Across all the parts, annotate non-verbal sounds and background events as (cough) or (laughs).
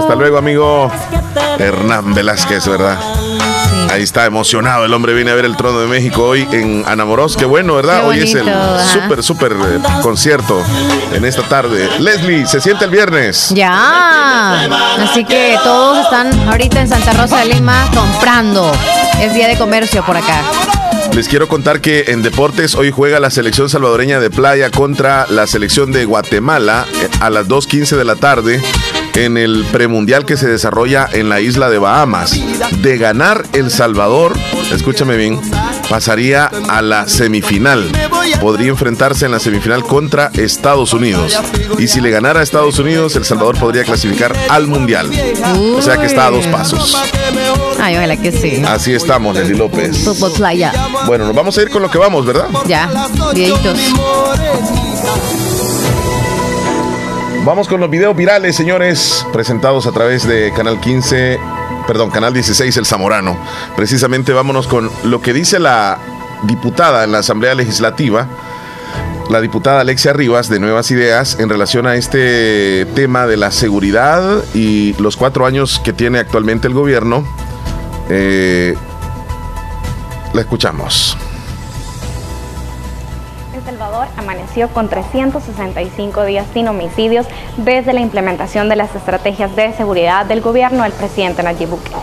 Hasta luego, amigo. Hernán Velázquez, ¿verdad? Ahí está emocionado. El hombre viene a ver el trono de México hoy en Anamoros. Qué bueno, ¿verdad? hoy es el súper, súper eh, concierto en esta tarde. Leslie, se siente el viernes. Ya. Así que todos están ahorita en Santa Rosa de Lima comprando. Es día de comercio por acá. Les quiero contar que en deportes hoy juega la selección salvadoreña de playa contra la selección de Guatemala eh, a las 2.15 de la tarde en el premundial que se desarrolla en la isla de Bahamas. De ganar El Salvador, escúchame bien, pasaría a la semifinal. Podría enfrentarse en la semifinal contra Estados Unidos. Y si le ganara a Estados Unidos, El Salvador podría clasificar al mundial. O sea que está a dos pasos. Ay, ojalá que sí. Así estamos, Nelly López. Fútbol playa. Bueno, nos vamos a ir con lo que vamos, ¿verdad? Ya, videitos. Vamos con los videos virales, señores, presentados a través de Canal 15, perdón, Canal 16, El Zamorano. Precisamente vámonos con lo que dice la diputada en la Asamblea Legislativa, la diputada Alexia Rivas de Nuevas Ideas, en relación a este tema de la seguridad y los cuatro años que tiene actualmente el gobierno. Eh, la escuchamos. Amaneció con 365 días sin homicidios desde la implementación de las estrategias de seguridad del gobierno del presidente Nayib Bukele.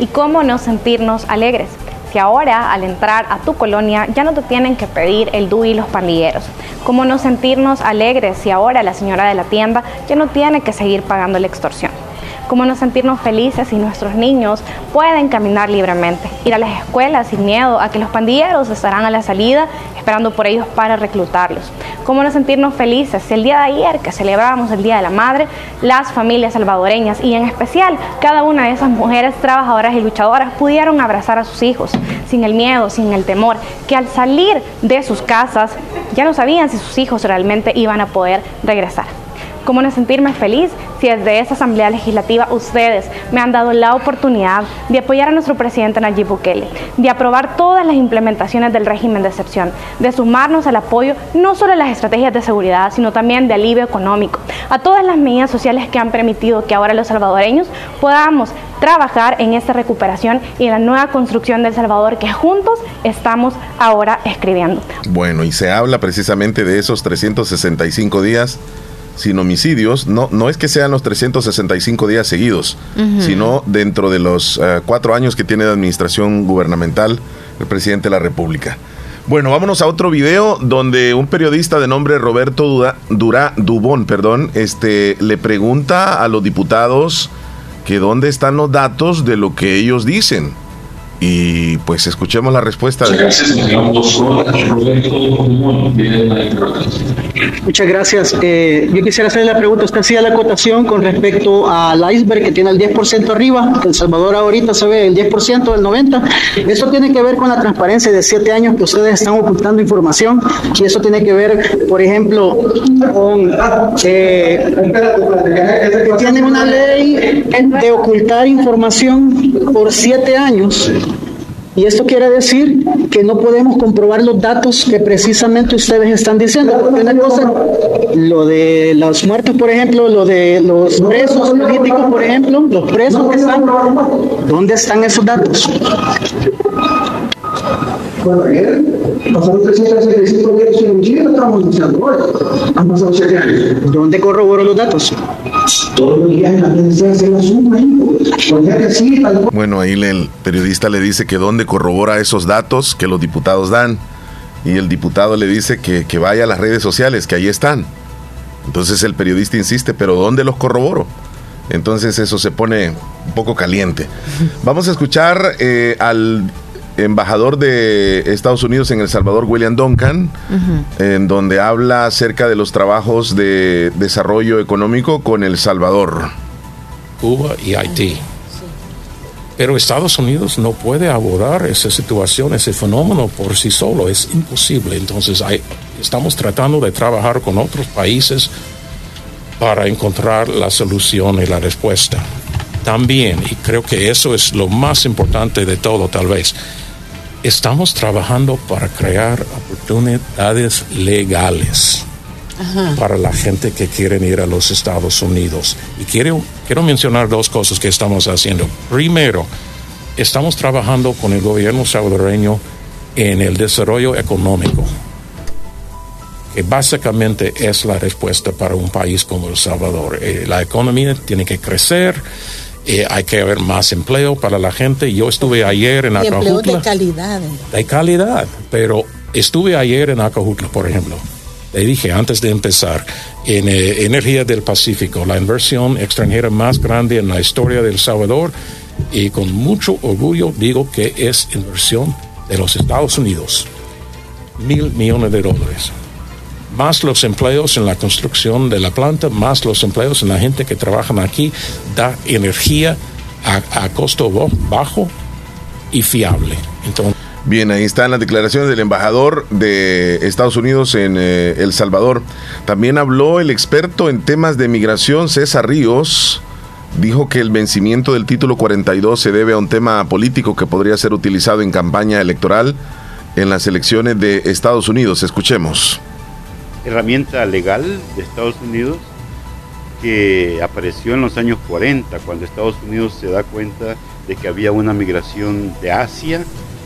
¿Y cómo no sentirnos alegres? Si ahora al entrar a tu colonia ya no te tienen que pedir el DUI los pandilleros. ¿Cómo no sentirnos alegres si ahora la señora de la tienda ya no tiene que seguir pagando la extorsión? Cómo no sentirnos felices si nuestros niños pueden caminar libremente, ir a las escuelas sin miedo a que los pandilleros estarán a la salida esperando por ellos para reclutarlos. Cómo no sentirnos felices si el día de ayer que celebramos el Día de la Madre, las familias salvadoreñas y en especial cada una de esas mujeres trabajadoras y luchadoras pudieron abrazar a sus hijos sin el miedo, sin el temor, que al salir de sus casas ya no sabían si sus hijos realmente iban a poder regresar cómo no sentirme feliz si desde esa Asamblea Legislativa ustedes me han dado la oportunidad de apoyar a nuestro presidente Nayib Bukele, de aprobar todas las implementaciones del régimen de excepción, de sumarnos al apoyo no solo a las estrategias de seguridad, sino también de alivio económico, a todas las medidas sociales que han permitido que ahora los salvadoreños podamos trabajar en esta recuperación y en la nueva construcción del Salvador que juntos estamos ahora escribiendo. Bueno, y se habla precisamente de esos 365 días sin homicidios, no, no es que sean los 365 días seguidos, sino dentro de los eh, cuatro años que tiene de administración gubernamental el presidente de la República. Bueno, vámonos a otro video donde un periodista de nombre Roberto Dura, Dura, Dubón perdón, este, le pregunta a los diputados que dónde están los datos de lo que ellos dicen. Y pues escuchemos la respuesta. De... Muchas gracias. Eh, yo quisiera hacerle la pregunta. Usted hacía la acotación con respecto al iceberg que tiene el 10% arriba. El Salvador ahorita se ve el 10% del 90%. Eso tiene que ver con la transparencia de siete años que ustedes están ocultando información. Y eso tiene que ver, por ejemplo, con eh, tienen una ley de ocultar información por siete años y esto quiere decir que no podemos comprobar los datos que precisamente ustedes están diciendo. una cosa, lo de los muertos, por ejemplo, lo de los presos políticos, por ejemplo, los presos que están, ¿dónde están esos datos? Bueno, ayer pasaron 365 días sin no estamos anunciando hoy. Han pasado 7 años. ¿Dónde corroboro los datos? Bueno, ahí el periodista le dice que dónde corrobora esos datos que los diputados dan. Y el diputado le dice que, que vaya a las redes sociales, que ahí están. Entonces el periodista insiste, pero ¿dónde los corroboro? Entonces eso se pone un poco caliente. Vamos a escuchar eh, al embajador de Estados Unidos en El Salvador, William Duncan, en donde habla acerca de los trabajos de desarrollo económico con El Salvador. Cuba y Haití. Pero Estados Unidos no puede abordar esa situación, ese fenómeno por sí solo, es imposible. Entonces estamos tratando de trabajar con otros países para encontrar la solución y la respuesta. También, y creo que eso es lo más importante de todo tal vez, estamos trabajando para crear oportunidades legales. para la gente que quiere ir a los Estados Unidos. Y quiero, quiero mencionar dos cosas que estamos haciendo. Primero, estamos trabajando con el gobierno salvadoreño en el desarrollo económico, que básicamente es la respuesta para un país como El Salvador. Eh, la economía tiene que crecer, eh, hay que haber más empleo para la gente. Yo estuve ayer en Acajutla. empleo de calidad. De calidad, pero estuve ayer en Acajutla, por ejemplo. Le dije antes de empezar, en eh, Energía del Pacífico, la inversión extranjera más grande en la historia de El Salvador, y con mucho orgullo digo que es inversión de los Estados Unidos. Mil millones de dólares. Más los empleos en la construcción de la planta, más los empleos en la gente que trabaja aquí, da energía a, costo bajo y fiable. Entonces, Bien, ahí están las declaraciones del embajador de Estados Unidos en eh, El Salvador. También habló el experto en temas de migración, César Ríos. Dijo que el vencimiento del título 42 se debe a un tema político que podría ser utilizado en campaña electoral en las elecciones de Estados Unidos. Escuchemos. Herramienta legal de Estados Unidos que apareció en los años 40, cuando Estados Unidos se da cuenta de que había una migración de Asia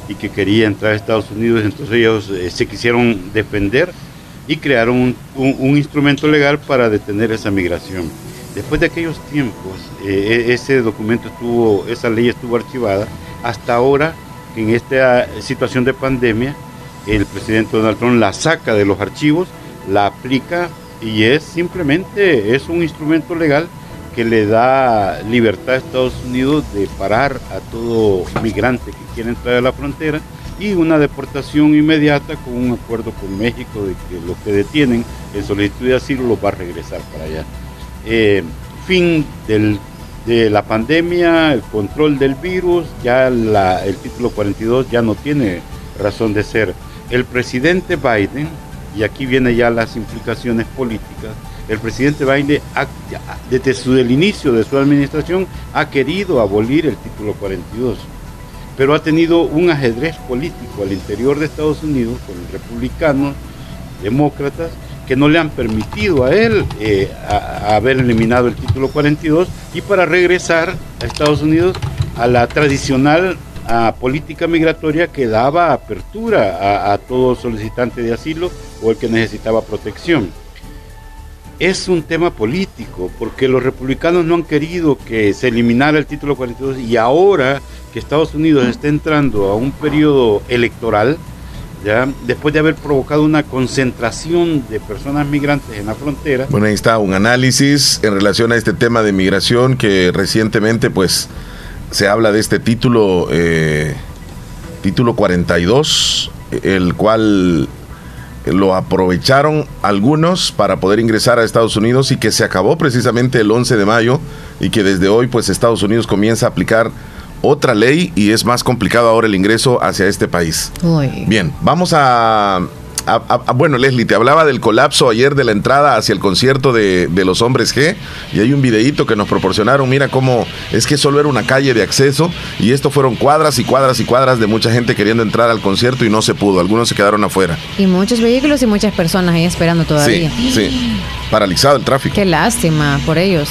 y que quería entrar a Estados Unidos, entonces ellos eh, se quisieron defender y crearon un, instrumento legal para detener esa migración. Después de aquellos tiempos, eh, e, ese documento estuvo, esa ley estuvo archivada, hasta ahora, en esta situación de pandemia, el presidente Donald Trump la saca de los archivos, la aplica y es simplemente, es un instrumento legal que le da libertad a Estados Unidos de parar a todo migrante que quiere entrar a la frontera y una deportación inmediata con un acuerdo con México de que los que detienen en solicitud de asilo los va a regresar para allá. Eh, fin de la pandemia, el control del virus, ya el título 42 ya no tiene razón de ser. El presidente Biden, y aquí vienen ya las implicaciones políticas, el presidente Biden, desde el inicio de su administración, ha querido abolir el título 42, pero ha tenido un ajedrez político al interior de Estados Unidos con republicanos, demócratas, que no le han permitido a él eh, haber eliminado el título 42 y para regresar a Estados Unidos a la tradicional política migratoria que daba apertura a todo solicitante de asilo o el que necesitaba protección es un tema político, porque los republicanos no han querido que se eliminara el título 42 y ahora que Estados Unidos está entrando a un periodo electoral, ya después de haber provocado una concentración de personas migrantes en la frontera. Bueno, ahí está un análisis en relación a este tema de migración que recientemente pues se habla de este título, eh, título 42, el cual lo aprovecharon algunos para poder ingresar a Estados Unidos y que se acabó precisamente el 11 de mayo y que desde hoy pues Estados Unidos comienza a aplicar otra ley y es más complicado ahora el ingreso hacia este país. Bien, vamos a bueno, Leslie, te hablaba del colapso ayer de la entrada hacia el concierto de, los hombres G y hay un videíto que nos proporcionaron. Mira cómo es que solo era una calle de acceso y esto fueron cuadras y cuadras y cuadras de mucha gente queriendo entrar al concierto y no se pudo. Algunos se quedaron afuera. Y muchos vehículos y muchas personas ahí esperando todavía. Sí, sí. Paralizado el tráfico. Qué lástima por ellos.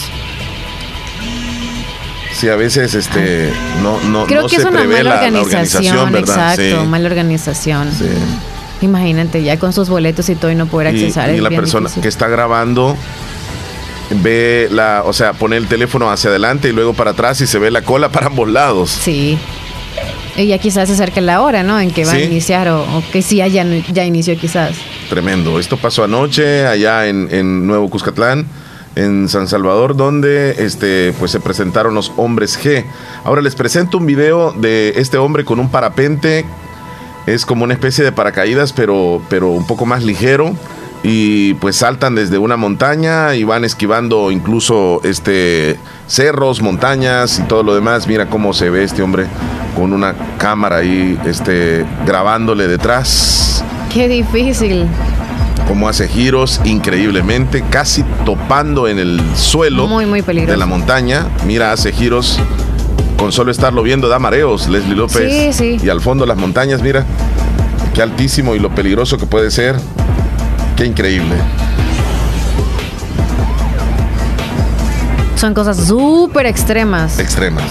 Sí, a veces este no no Creo que se es una prevé mala la, organización, ¿verdad? exacto, mala organización. Sí. Imagínate ya con sus boletos y todo y no poder accesar. Y, y la persona que está grabando ve la, o sea, pone el teléfono hacia adelante y luego para atrás y se ve la cola para ambos lados. Sí. Y ya quizás se acerca la hora, ¿no? En que va a iniciar o, que sí, ya, ya inició quizás. Tremendo. Esto pasó anoche allá en, en Nuevo Cuscatlán en San Salvador, donde este, pues se presentaron los hombres G. Ahora les presento un video de este hombre con un parapente es como una especie de paracaídas, pero, pero un poco más ligero. Y pues saltan desde una montaña y van esquivando incluso este cerros, montañas y todo lo demás. Mira cómo se ve este hombre con una cámara ahí este, grabándole detrás. Qué difícil. Cómo hace giros increíblemente, casi topando en el suelo muy, muy de la montaña. Mira, hace giros con solo estarlo viendo da mareos, Leslie López. Sí, sí. Y al fondo las montañas, mira, qué altísimo y lo peligroso que puede ser. Qué increíble. Son cosas súper extremas. Extremas.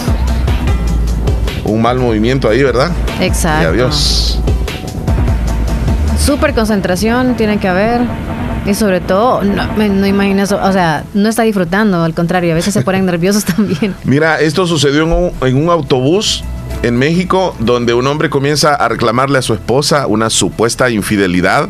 Un mal movimiento ahí, ¿verdad? Exacto. Y adiós. Súper concentración tiene que haber. Y sobre todo, no, no imaginas, o sea, no está disfrutando, al contrario, a veces se ponen (laughs) nerviosos también. Mira, esto sucedió en un, en un autobús en México donde un hombre comienza a reclamarle a su esposa una supuesta infidelidad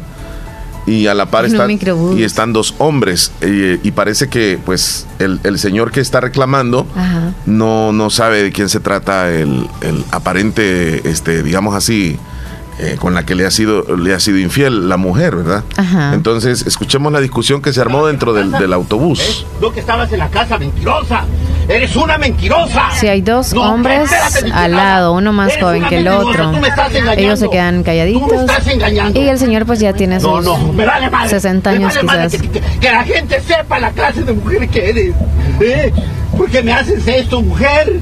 y a la par están, y están dos hombres eh, y parece que pues el, el señor que está reclamando Ajá. no, no sabe de quién se trata el, el aparente, este, digamos así, eh, con la que le ha sido le ha sido infiel la mujer, ¿verdad? Ajá. Entonces escuchemos la discusión que se armó dentro del, del autobús. No que estabas en la casa, mentirosa. Eres una mentirosa. Si hay dos No, hombres al lado, uno más Eres joven que el otro, ellos se quedan calladitos y el señor pues ya tiene No, sus no, me vale madre. 60 Me años vale madre quizás. Que, que- que la gente sepa la clase de mujer que eres. ¿eh? ¿Por qué me haces esto, mujer?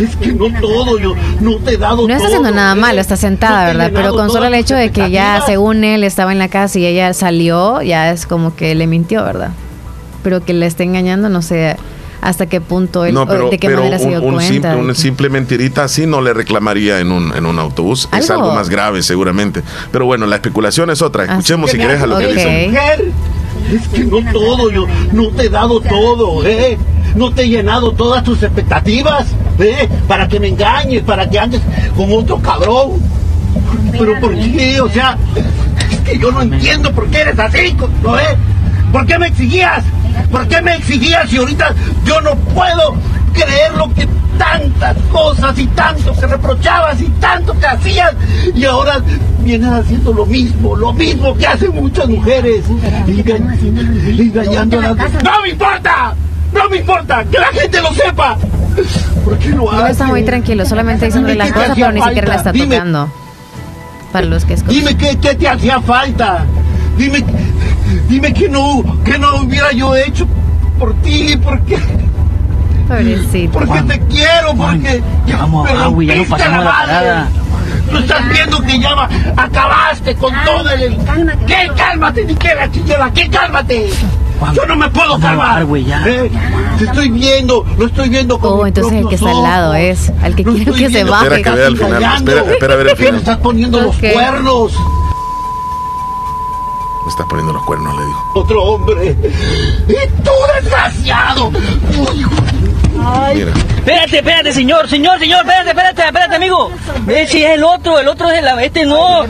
Es que no todo, yo no te he dado No está todo, haciendo nada ¿eh? malo, está sentada, ¿verdad? Pero con solo el hecho de que ya, según él, estaba en la casa y ella salió, ya es como que le mintió, ¿verdad? Pero que le esté engañando, no sé hasta qué punto él, No, pero, de qué pero manera se un, dio un cuenta. simple, una simple mentirita así no le reclamaría en un, en un autobús. Es ¿Algo? algo más grave, seguramente. Pero bueno, la especulación es otra. Escuchemos que si querés a lo que ok. dicen. Mujer, es que no todo, yo no te he dado todo, ¿eh? No te he llenado todas tus expectativas, ¿eh? Para que me engañes, para que andes con otro cabrón. Pero ¿por qué? O sea, es que yo no entiendo por qué eres así, ¿no eh? ¿Por qué me exigías? ¿Por qué me exigías y ahorita yo no puedo creer lo que tantas cosas y tanto que reprochabas y tanto que hacías y ahora vienes haciendo lo mismo, lo mismo que hacen muchas mujeres, enga- engañando a las... ¡No me importa! ¡No me importa! ¡Que la gente lo sepa! ¿Por qué lo Él está muy tranquilo, solamente diciéndole Dime las cosas, pero ni siquiera la está. Dime. tocando. Para los que escuchan. Dime qué, qué te hacía falta. Dime, dime que no, que no hubiera yo hecho por ti, porque, Pobrecito. porque te quiero, porque vamos, me Agui, ya no pasamos la la madre. parada. Tú estás viendo que ya va- acabaste con todo el... ¿Qué? Cálmate, ni que la chillera, ¿qué? Cálmate. Yo no me puedo calmar. güey, ya. Eh, Te estoy viendo, lo estoy viendo con Oh, entonces el que está al lado es, al que Lo quiero que se baje. Espera que vea al final. Engañando. Espera, espera a ver el me final. estás poniendo los cuernos. Me está poniendo los cuernos, le dijo. Otro hombre. ¡Y tú, desgraciado! Uy, Mira. Espérate, espérate, señor, señor, señor, espérate, espérate, espérate, amigo. Ve si es el otro, el otro es el, este no. Oye,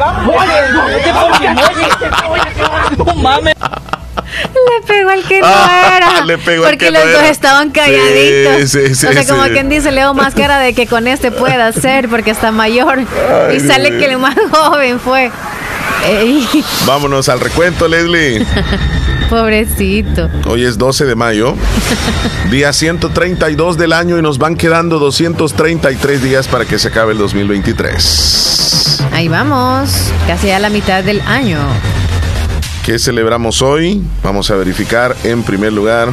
no, este porque no, no mames. Le pegó al que no Ah, era. (laughs) le pegó al porque que los no dos era. estaban calladitos. Sí, sí, sí, o sea, como quien dice, Leo más cara de que con este pueda hacer porque está mayor. Ay, y sale Dios que el más joven fue. Ey, Vámonos al recuento, Leslie. (laughs) pobrecito. Hoy es 12 de mayo, día 132 del año y nos van quedando 233 días para que se acabe el 2023. Ahí vamos. Casi a la mitad del año. ¿Qué celebramos hoy? Vamos a verificar en primer lugar.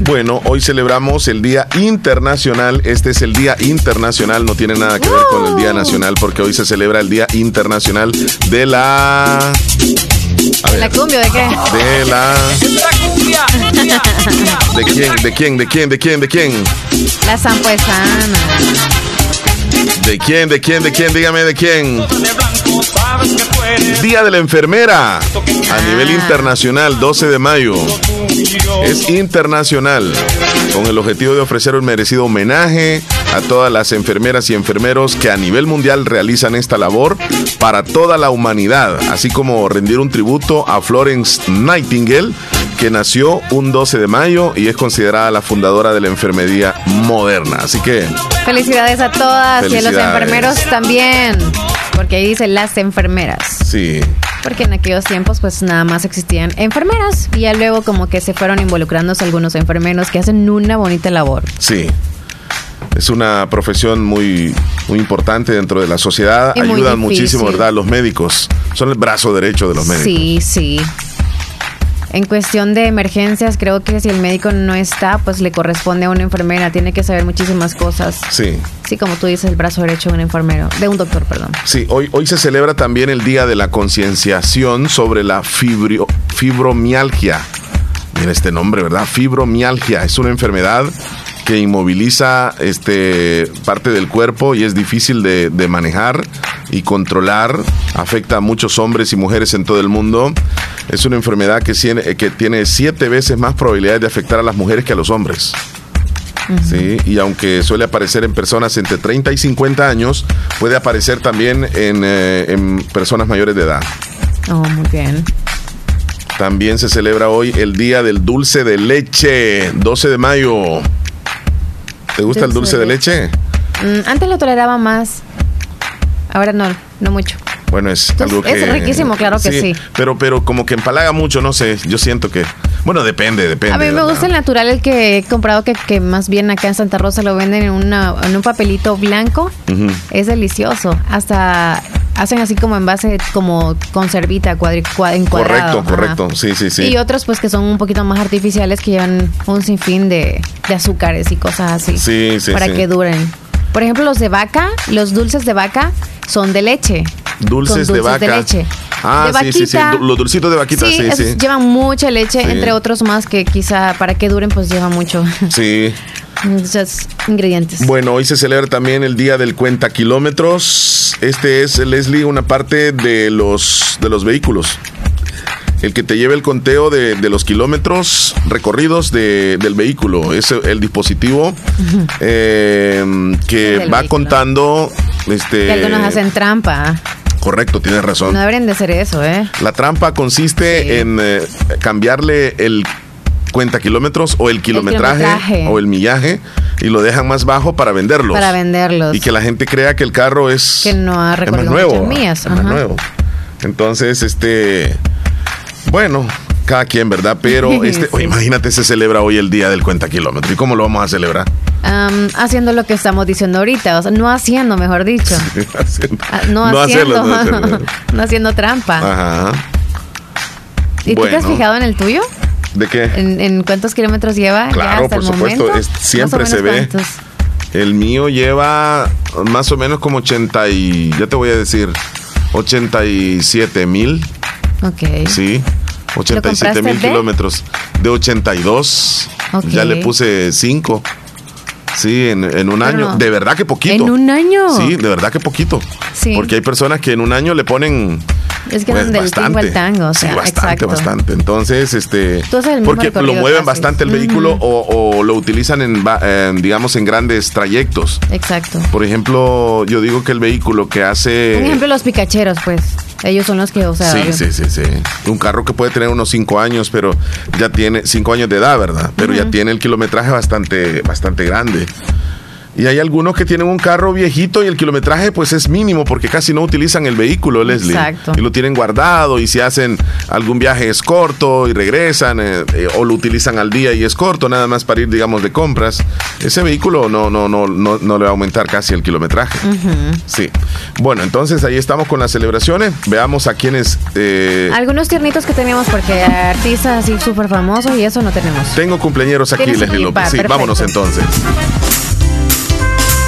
Bueno, hoy celebramos el Día Internacional. Este es el Día Internacional, no tiene nada que ver con el Día Nacional porque hoy se celebra el Día Internacional de la... A ¿La ver, cumbia de qué? de la... ¿De quién? ¿De quién? ¿De quién? ¿De quién? ¿De quién? La zampuesana. ¿De quién? ¿De quién? ¿De quién? Dígame de quién. Día de la enfermera a nivel internacional, 12 de mayo. Es internacional, con el objetivo de ofrecer un merecido homenaje a todas las enfermeras y enfermeros que a nivel mundial realizan esta labor para toda la humanidad, así como rendir un tributo a Florence Nightingale, que nació un 12 de mayo y es considerada la fundadora de la enfermería moderna. Así que Felicidades a todas y a los enfermeros también. Porque ahí dice las enfermeras. sí, Porque en aquellos tiempos pues nada más existían enfermeras y ya luego como que se fueron involucrándose algunos enfermeros que hacen una bonita labor. Sí. Es una profesión muy, muy importante dentro de la sociedad. Y Ayudan muchísimo, ¿verdad? Los médicos. Son el brazo derecho de los médicos. Sí, sí. En cuestión de emergencias, creo que si el médico no está, pues le corresponde a una enfermera. Tiene que saber muchísimas cosas. Sí. Sí, como tú dices, el brazo derecho de un enfermero, de un doctor, perdón. Sí, hoy, hoy se celebra también el Día de la Concienciación sobre la fibrio- fibromialgia. mira este nombre, ¿verdad? Fibromialgia. Es una enfermedad que inmoviliza este, parte del cuerpo y es difícil de, de manejar y controlar. Afecta a muchos hombres y mujeres en todo el mundo. Es una enfermedad que tiene, que tiene siete veces más probabilidades de afectar a las mujeres que a los hombres. Sí, y aunque suele aparecer en personas entre 30 y 50 años, puede aparecer también en, eh, en personas mayores de edad. Oh, muy bien. También se celebra hoy el Día del Dulce de Leche, 12 de mayo. ¿Te gusta el dulce de leche? Mm, antes lo toleraba más. Ahora no, no mucho. Bueno, es Entonces, algo que... es riquísimo, claro que sí. Pero, pero como que empalaga mucho, no sé, yo siento que... Bueno, depende, depende. A mí me gusta el natural, el que he comprado, que, que más bien acá en Santa Rosa lo venden en, una, en un papelito blanco. Es delicioso. Hasta hacen así como en base, como conservita, cuadri, cua- encuadrado. Correcto, Ajá. correcto. Sí, sí, sí. Y otros pues que son un poquito más artificiales que llevan un sinfín de, de azúcares y cosas así. Sí, sí, Para sí. que duren. Por ejemplo, los de vaca, los dulces de vaca son de leche. Dulces, de vaca. leche. Ah, De sí, sí, sí. Los dulcitos de vaquita, sí, sí. llevan mucha leche, Sí. entre otros más que quizá para que duren pues lleva mucho. Sí. (laughs) Muchos ingredientes. Bueno, hoy se celebra también el Día del Cuenta Kilómetros. Este es, Leslie, una parte de los, de los vehículos. El que te lleve el conteo de, de los kilómetros recorridos de- del vehículo. Es el dispositivo eh, que va vehículo. contando. Este, Que algunos hacen trampa. Correcto, tienes razón. No deberían de hacer eso, ¿eh? La trampa consiste Sí. en eh, cambiarle el cuenta kilómetros o el kilometraje, kilometraje. o el millaje y lo dejan más bajo para venderlos. Para venderlos. Y que la gente crea que el carro es, Que no ha es más nuevo. millas, es más nuevo. Entonces, este, bueno, cada quien, ¿verdad? Pero (laughs) este, Sí. oye, imagínate, se celebra hoy el día del cuenta kilómetro. ¿Y cómo lo vamos a celebrar? Am, haciendo lo que estamos diciendo ahorita, o sea, no haciendo, mejor dicho. (laughs) Haciendo- Ah, no, no haciendo, hacerlo, no hacerlo. (laughs) no haciendo trampa. Ajá. ¿Y tú te has Bueno. fijado en el tuyo? ¿De qué? ¿En, en cuántos kilómetros lleva? Claro, hasta por el supuesto, es- siempre se ve. cuántos. El mío lleva más o menos como 80 y, ya te voy a decir, 87 mil, Ok. sí, 87 mil de? kilómetros. De 82, Ok. ya le puse 5. Sí, en, en un Pero año. no. De verdad que poquito. ¿En un año? Sí, de verdad que poquito. Sí. Porque hay personas que en un año le ponen Es que pues, del tingo al tango, o sea, sí, bastante, exacto. bastante. Entonces, este, porque lo mueven bastante el vehículo o, o lo utilizan en, en, digamos, en grandes trayectos. Exacto. Por ejemplo, yo digo que el vehículo que hace... Un ejemplo, los picacheros, pues. Ellos son los que, o sea. Sí, sí, sí, sí. Un carro que puede tener unos 5 años, pero ya tiene 5 años de edad, ¿verdad? Pero ya tiene el kilometraje bastante, bastante grande. Y hay algunos que tienen un carro viejito y el kilometraje pues es mínimo porque casi no utilizan el vehículo, Leslie. Exacto. Y lo tienen guardado y si hacen algún viaje es corto y regresan eh, eh, o lo utilizan al día y es corto nada más para ir digamos de compras, ese vehículo no, no, no, no, no le va a aumentar casi el kilometraje. Sí. Bueno, entonces ahí estamos con las celebraciones. Veamos a quienes... eh, Algunos tiernitos que teníamos, porque artistas así súper famosos y eso no tenemos. Tengo cumpleaños aquí, Leslie López. Sí, perfecto. vámonos entonces.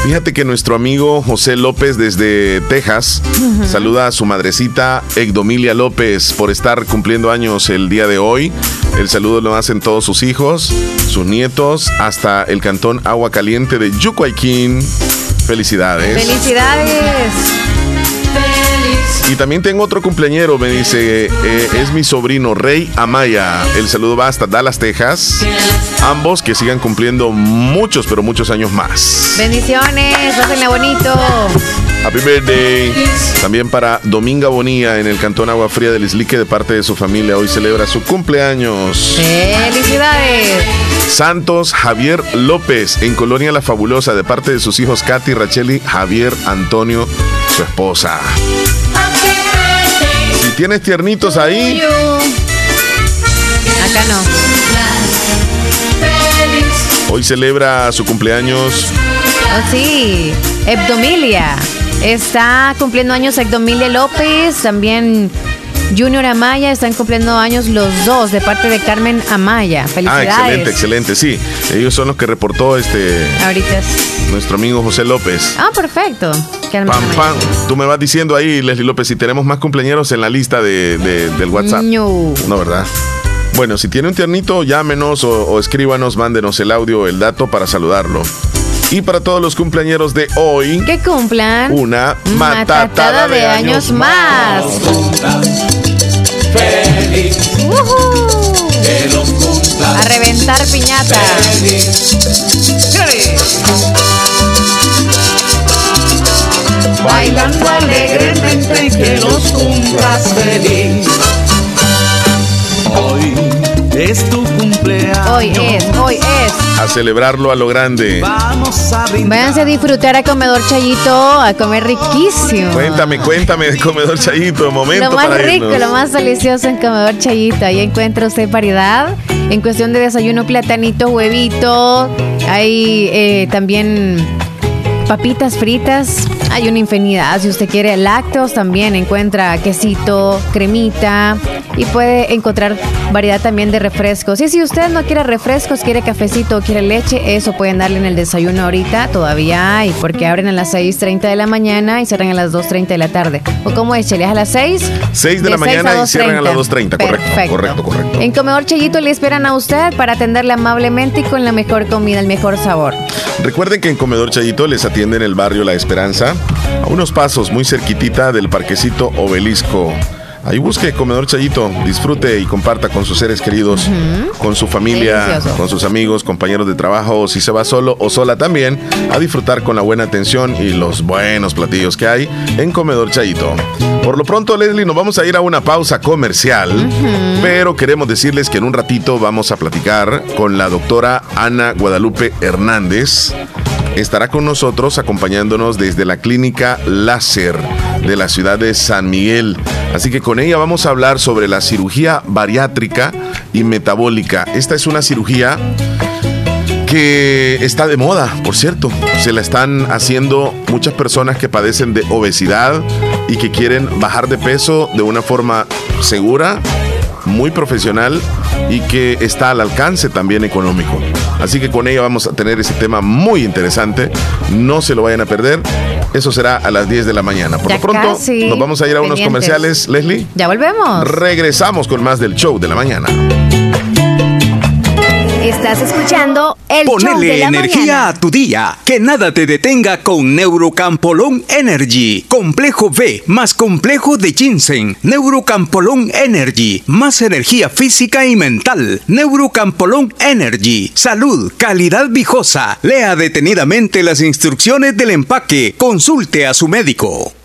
Fíjate que nuestro amigo José López desde Texas saluda a su madrecita Egdomilia López por estar cumpliendo años el día de hoy. El saludo lo hacen todos sus hijos, sus nietos, hasta el cantón Agua Caliente de Yucuayquín. Felicidades. ¡Felicidades! Y también tengo otro cumpleañero, me dice, eh, es mi sobrino Rey Amaya. El saludo va hasta Dallas, Texas. Ambos que sigan cumpliendo muchos, pero muchos años más. Bendiciones, pásenla bonito. Happy birthday. También para Dominga Bonilla en el cantón Agua Fría del Islique de parte de su familia. Hoy celebra su cumpleaños. ¡Felicidades! Santos Javier López en Colonia La Fabulosa de parte de sus hijos Katy, Racheli, Javier, Antonio, su esposa. Tienes tiernitos ahí, Acá no. hoy celebra su cumpleaños Oh, sí, Hebdomilia. Está cumpliendo años Hebdomilia López, también Junior Amaya. Están cumpliendo años los dos de parte de Carmen Amaya. Ah, Felicidades. excelente, excelente, sí. Ellos son los que reportó este Ahorita es- nuestro amigo José López. Ah, perfecto. Pam, pam. Tú me vas diciendo ahí, Leslie López, si tenemos más cumpleaños en la lista de, de- del WhatsApp. No. No, ¿verdad? Bueno, si tiene un tiernito, llámenos o, o escríbanos, mándenos el audio, el dato para saludarlo. Y para todos los cumpleañeros de hoy, Que cumplan una matatada matatada de años más. Ujú. A reventar piñata. Bailando alegremente que los cumplas feliz. Hoy es tu cumpleaños. Hoy es, hoy es. a celebrarlo a lo grande. Vamos a brindar. Váyanse a disfrutar a Comedor Chayito, a comer riquísimo. Cuéntame, cuéntame de Comedor Chayito, momento Lo más para rico, irnos. lo más delicioso en Comedor Chayito. Ahí encuentra usted variedad. En cuestión de desayuno, platanito, huevito. Hay eh, también papitas fritas. Hay una infinidad. Si usted quiere lácteos, también encuentra quesito, cremita. Y puede encontrar variedad también de refrescos. Y si usted no quiere refrescos, quiere cafecito o quiere leche, eso pueden darle en el desayuno ahorita. Todavía hay, porque abren a las 6.30 de la mañana y cierran a las 2.30 de la tarde. ¿O cómo es, Chele? ¿A las 6? 6 de la mañana y cierran a las 2.30, correcto, correcto, correcto. En Comedor Chayito le esperan a usted para atenderle amablemente y con la mejor comida, el mejor sabor. Recuerden que en Comedor Chayito les atienden el barrio La Esperanza, a unos pasos muy cerquitita del parquecito Obelisco. Ahí busque Comedor Chayito, disfrute y comparta con sus seres queridos, con su familia, Delicioso. con sus amigos, compañeros de trabajo, o si se va solo o sola también, a disfrutar con la buena atención y los buenos platillos que hay en Comedor Chayito. Por lo pronto, Leslie, nos vamos a ir a una pausa comercial, pero queremos decirles que en un ratito vamos a platicar con la doctora Ana Guadalupe Hernández. Estará con nosotros acompañándonos desde la clínica Láser de la ciudad de San Miguel. Así que con ella vamos a hablar sobre la cirugía bariátrica y metabólica. Esta es una cirugía que está de moda, por cierto. Se la están haciendo muchas personas que padecen de obesidad y que quieren bajar de peso de una forma segura, muy profesional y que está al alcance también económico. Así que con ella vamos a tener ese tema muy interesante. No se lo vayan a perder. Eso será a las 10 de la mañana. Por Ya lo pronto, casi. nos vamos a ir a unos Pendientes. comerciales, Leslie. Ya volvemos. Regresamos con más del show de la mañana. Estás escuchando el show de Ponele la energía mañana. a tu día. Que nada te detenga con Neurocampolón Energy. Complejo B más complejo de ginseng. Neurocampolón Energy. Más energía física y mental. Neurocampolón Energy. Salud, calidad viejosa. Lea detenidamente las instrucciones del empaque. Consulte a su médico.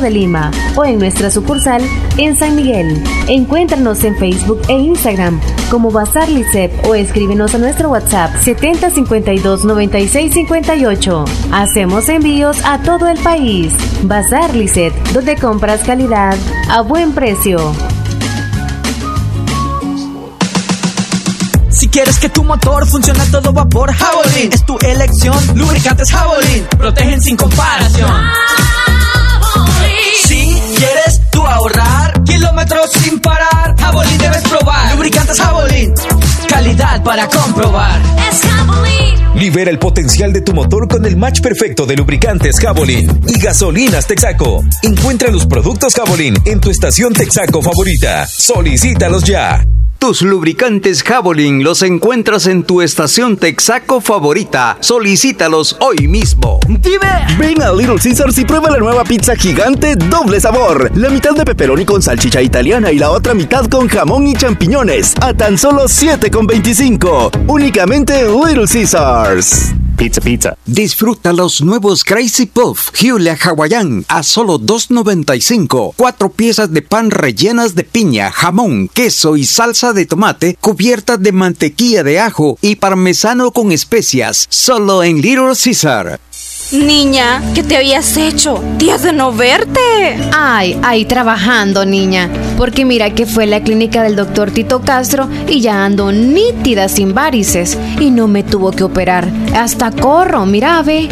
de Lima o en nuestra sucursal en San Miguel. Encuéntranos en Facebook e Instagram como Bazar Licep o escríbenos a nuestro WhatsApp 7052 9658. Hacemos envíos a todo el país. Bazar Licep, donde compras calidad a buen precio. Si quieres que tu motor funcione a todo vapor, Javelin es tu elección. Lubricantes Javelin protegen sin comparación. Kilómetros sin parar, Javelin debes probar. Lubricantes Javelin, calidad para comprobar. Es Libera el potencial de tu motor con el match perfecto de lubricantes Javelin y gasolinas Texaco. Encuentra los productos Javelin en tu estación Texaco favorita. Solicítalos ya. Tus lubricantes Javelin los encuentras en tu estación Texaco favorita. Solicítalos hoy mismo. ¡Dime! Ven a Little Caesars y prueba la nueva pizza gigante doble sabor. La mitad de pepperoni con salchicha italiana y la otra mitad con jamón y champiñones. A tan solo 7,25. Únicamente en Little Caesars. Pizza Pizza. Disfruta los nuevos Crazy Puff Hewlett Hawaiian a solo 2.95. Cuatro piezas de pan rellenas de piña, jamón, queso y salsa de tomate cubiertas de mantequilla de ajo y parmesano con especias. Solo en Little Caesar. Niña, ¿qué te habías hecho? Días de no verte. Ay, ahí trabajando, niña. Porque mira que fue la clínica del doctor Tito Castro y ya ando nítida sin varices. Y no me tuvo que operar. Hasta corro, mira, ve.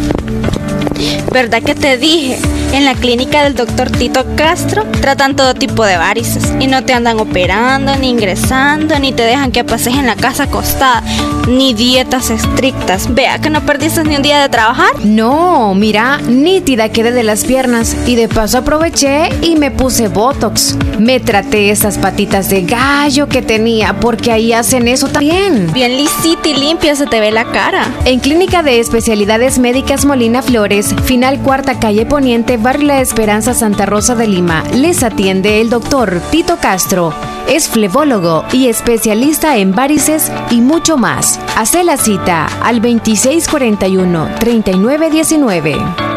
¿Verdad que te dije? En la clínica del doctor Tito Castro tratan todo tipo de varices y no te andan operando, ni ingresando, ni te dejan que pases en la casa acostada, ni dietas estrictas. Vea que no perdiste ni un día de trabajar. No, mira, nítida quedé de las piernas y de paso aproveché y me puse Botox. Me traté esas patitas de gallo que tenía porque ahí hacen eso también. Bien lisita y limpia se te ve la cara. En Clínica de Especialidades Médicas Molina Flores, final cuarta calle Poniente, Barrio La Esperanza, Santa Rosa de Lima, les atiende el doctor Tito Castro. Es flebólogo y especialista en varices y mucho más. Hace la cita al 2641-3919.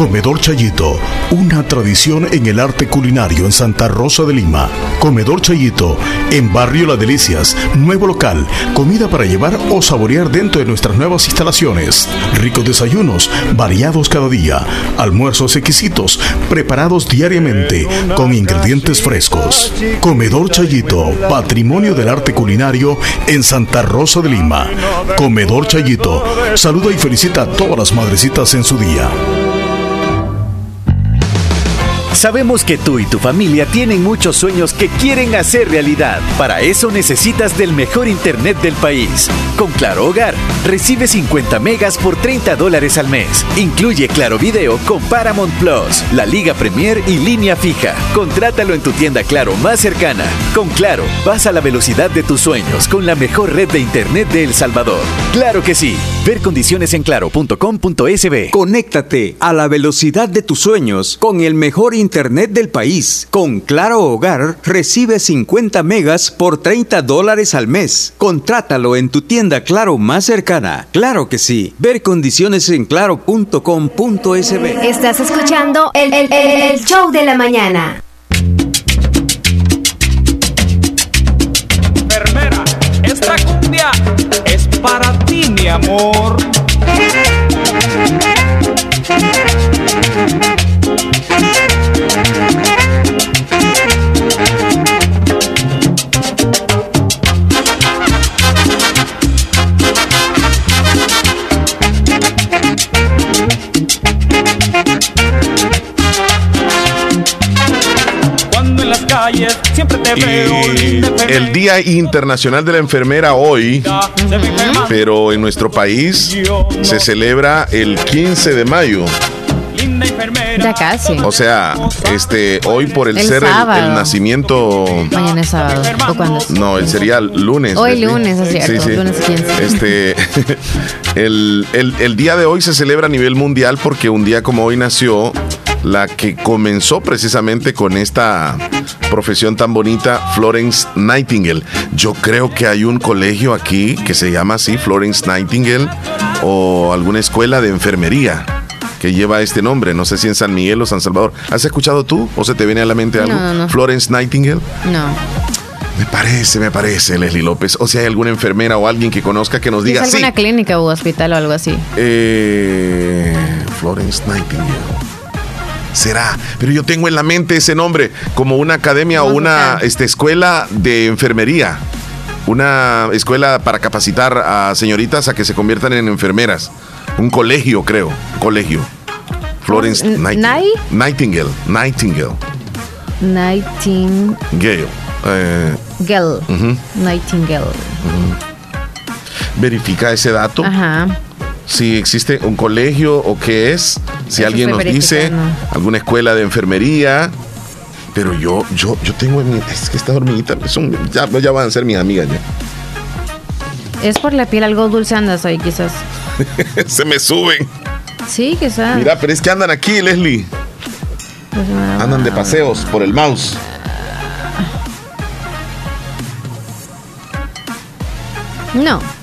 Comedor Chayito, una tradición en el arte culinario en Santa Rosa de Lima. Comedor Chayito, en Barrio La Delicias, nuevo local, comida para llevar o saborear dentro de nuestras nuevas instalaciones. Ricos desayunos, variados cada día, almuerzos exquisitos, preparados diariamente, con ingredientes frescos. Comedor Chayito, patrimonio del arte culinario en Santa Rosa de Lima. Comedor Chayito, saluda y felicita a todas las madrecitas en su día. Sabemos que tú y tu familia tienen muchos sueños que quieren hacer realidad. Para eso necesitas del mejor internet del país. Con Claro Hogar, recibe 50 megas por 30 dólares al mes. Incluye Claro Video con Paramount Plus, la Liga Premier y línea fija. Contrátalo en tu tienda Claro más cercana. Con Claro, vas a la velocidad de tus sueños con la mejor red de internet de El Salvador. Claro que sí. Ver condiciones en claro.com.sb. Conéctate a la velocidad de tus sueños con el mejor internet del país. Con Claro Hogar recibe 50 megas por 30 dólares al mes. Contrátalo en tu tienda Claro más cercana. Claro que sí. Ver condiciones en claro.com.sb. Estás escuchando el, el- el show de la mañana. Enfermera, esta cumbia es para ti, mi amor. El Día Internacional de la Enfermera hoy, pero en nuestro país se celebra el 15 de mayo. Ya casi. O sea, este hoy por el, El ser el- nacimiento Mañana es sábado. ¿O cuándo es? no, el sería lunes. Hoy Leslie. lunes, es cierto, lunes 15. Este, (laughs) el, el- el día de hoy se celebra a nivel mundial porque un día como hoy nació la que comenzó precisamente con esta profesión tan bonita, Florence Nightingale. Yo creo que hay un colegio aquí que se llama así, Florence Nightingale, o alguna escuela de enfermería que lleva este nombre. No sé si en San Miguel o San Salvador. ¿Has escuchado tú o se te viene a la mente algo? No, no, no. Florence Nightingale. No. Me parece, me parece, Leslie López. O si hay alguna enfermera o alguien que conozca que nos diga ¿Es sí. alguna clínica o hospital o algo así? Eh, Florence Nightingale. Será, pero yo tengo en la mente ese nombre como una academia o una este, escuela de enfermería. Una escuela para capacitar a señoritas a que se conviertan en enfermeras. Un colegio, creo. Colegio. Florence Nightingale. Nightingale. Nightingale. Nightingale. Gale. Nightingale. Verifica ese dato. Ajá. Si existe un colegio o qué es, si Eso alguien nos dice alguna escuela de enfermería. Pero yo, yo, yo tengo en mi, es que esta hormiguita son, ya, ya van a ser mis amigas ya. Es por la piel algo dulce andas ahí quizás. (laughs) Se me suben. Sí, quizás. Mira, pero es que andan aquí, Leslie. Pues, Andan de paseos por el mouse. No.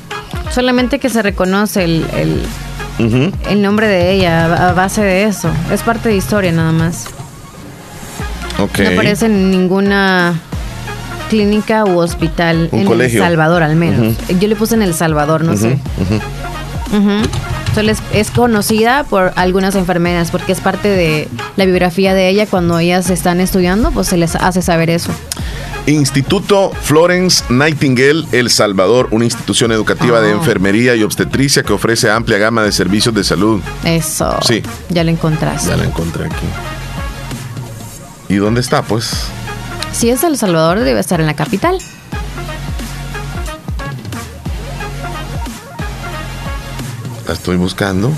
Solamente que se reconoce el, el, nombre de ella a base de eso. Es parte de historia nada más. No aparece en ninguna clínica u hospital Un en colegio. El Salvador al menos. Yo le puse en El Salvador, no sé. Solo es, es conocida por algunas enfermeras porque es parte de la biografía de ella cuando ellas están estudiando, pues se les hace saber eso. Instituto Florence Nightingale El Salvador, una institución educativa de Ah. enfermería y obstetricia que ofrece amplia gama de servicios de salud. Eso. Sí. Ya lo encontraste. Ya la encontré aquí. ¿Y dónde está, pues? Si es El Salvador, debe estar en la capital. La estoy buscando.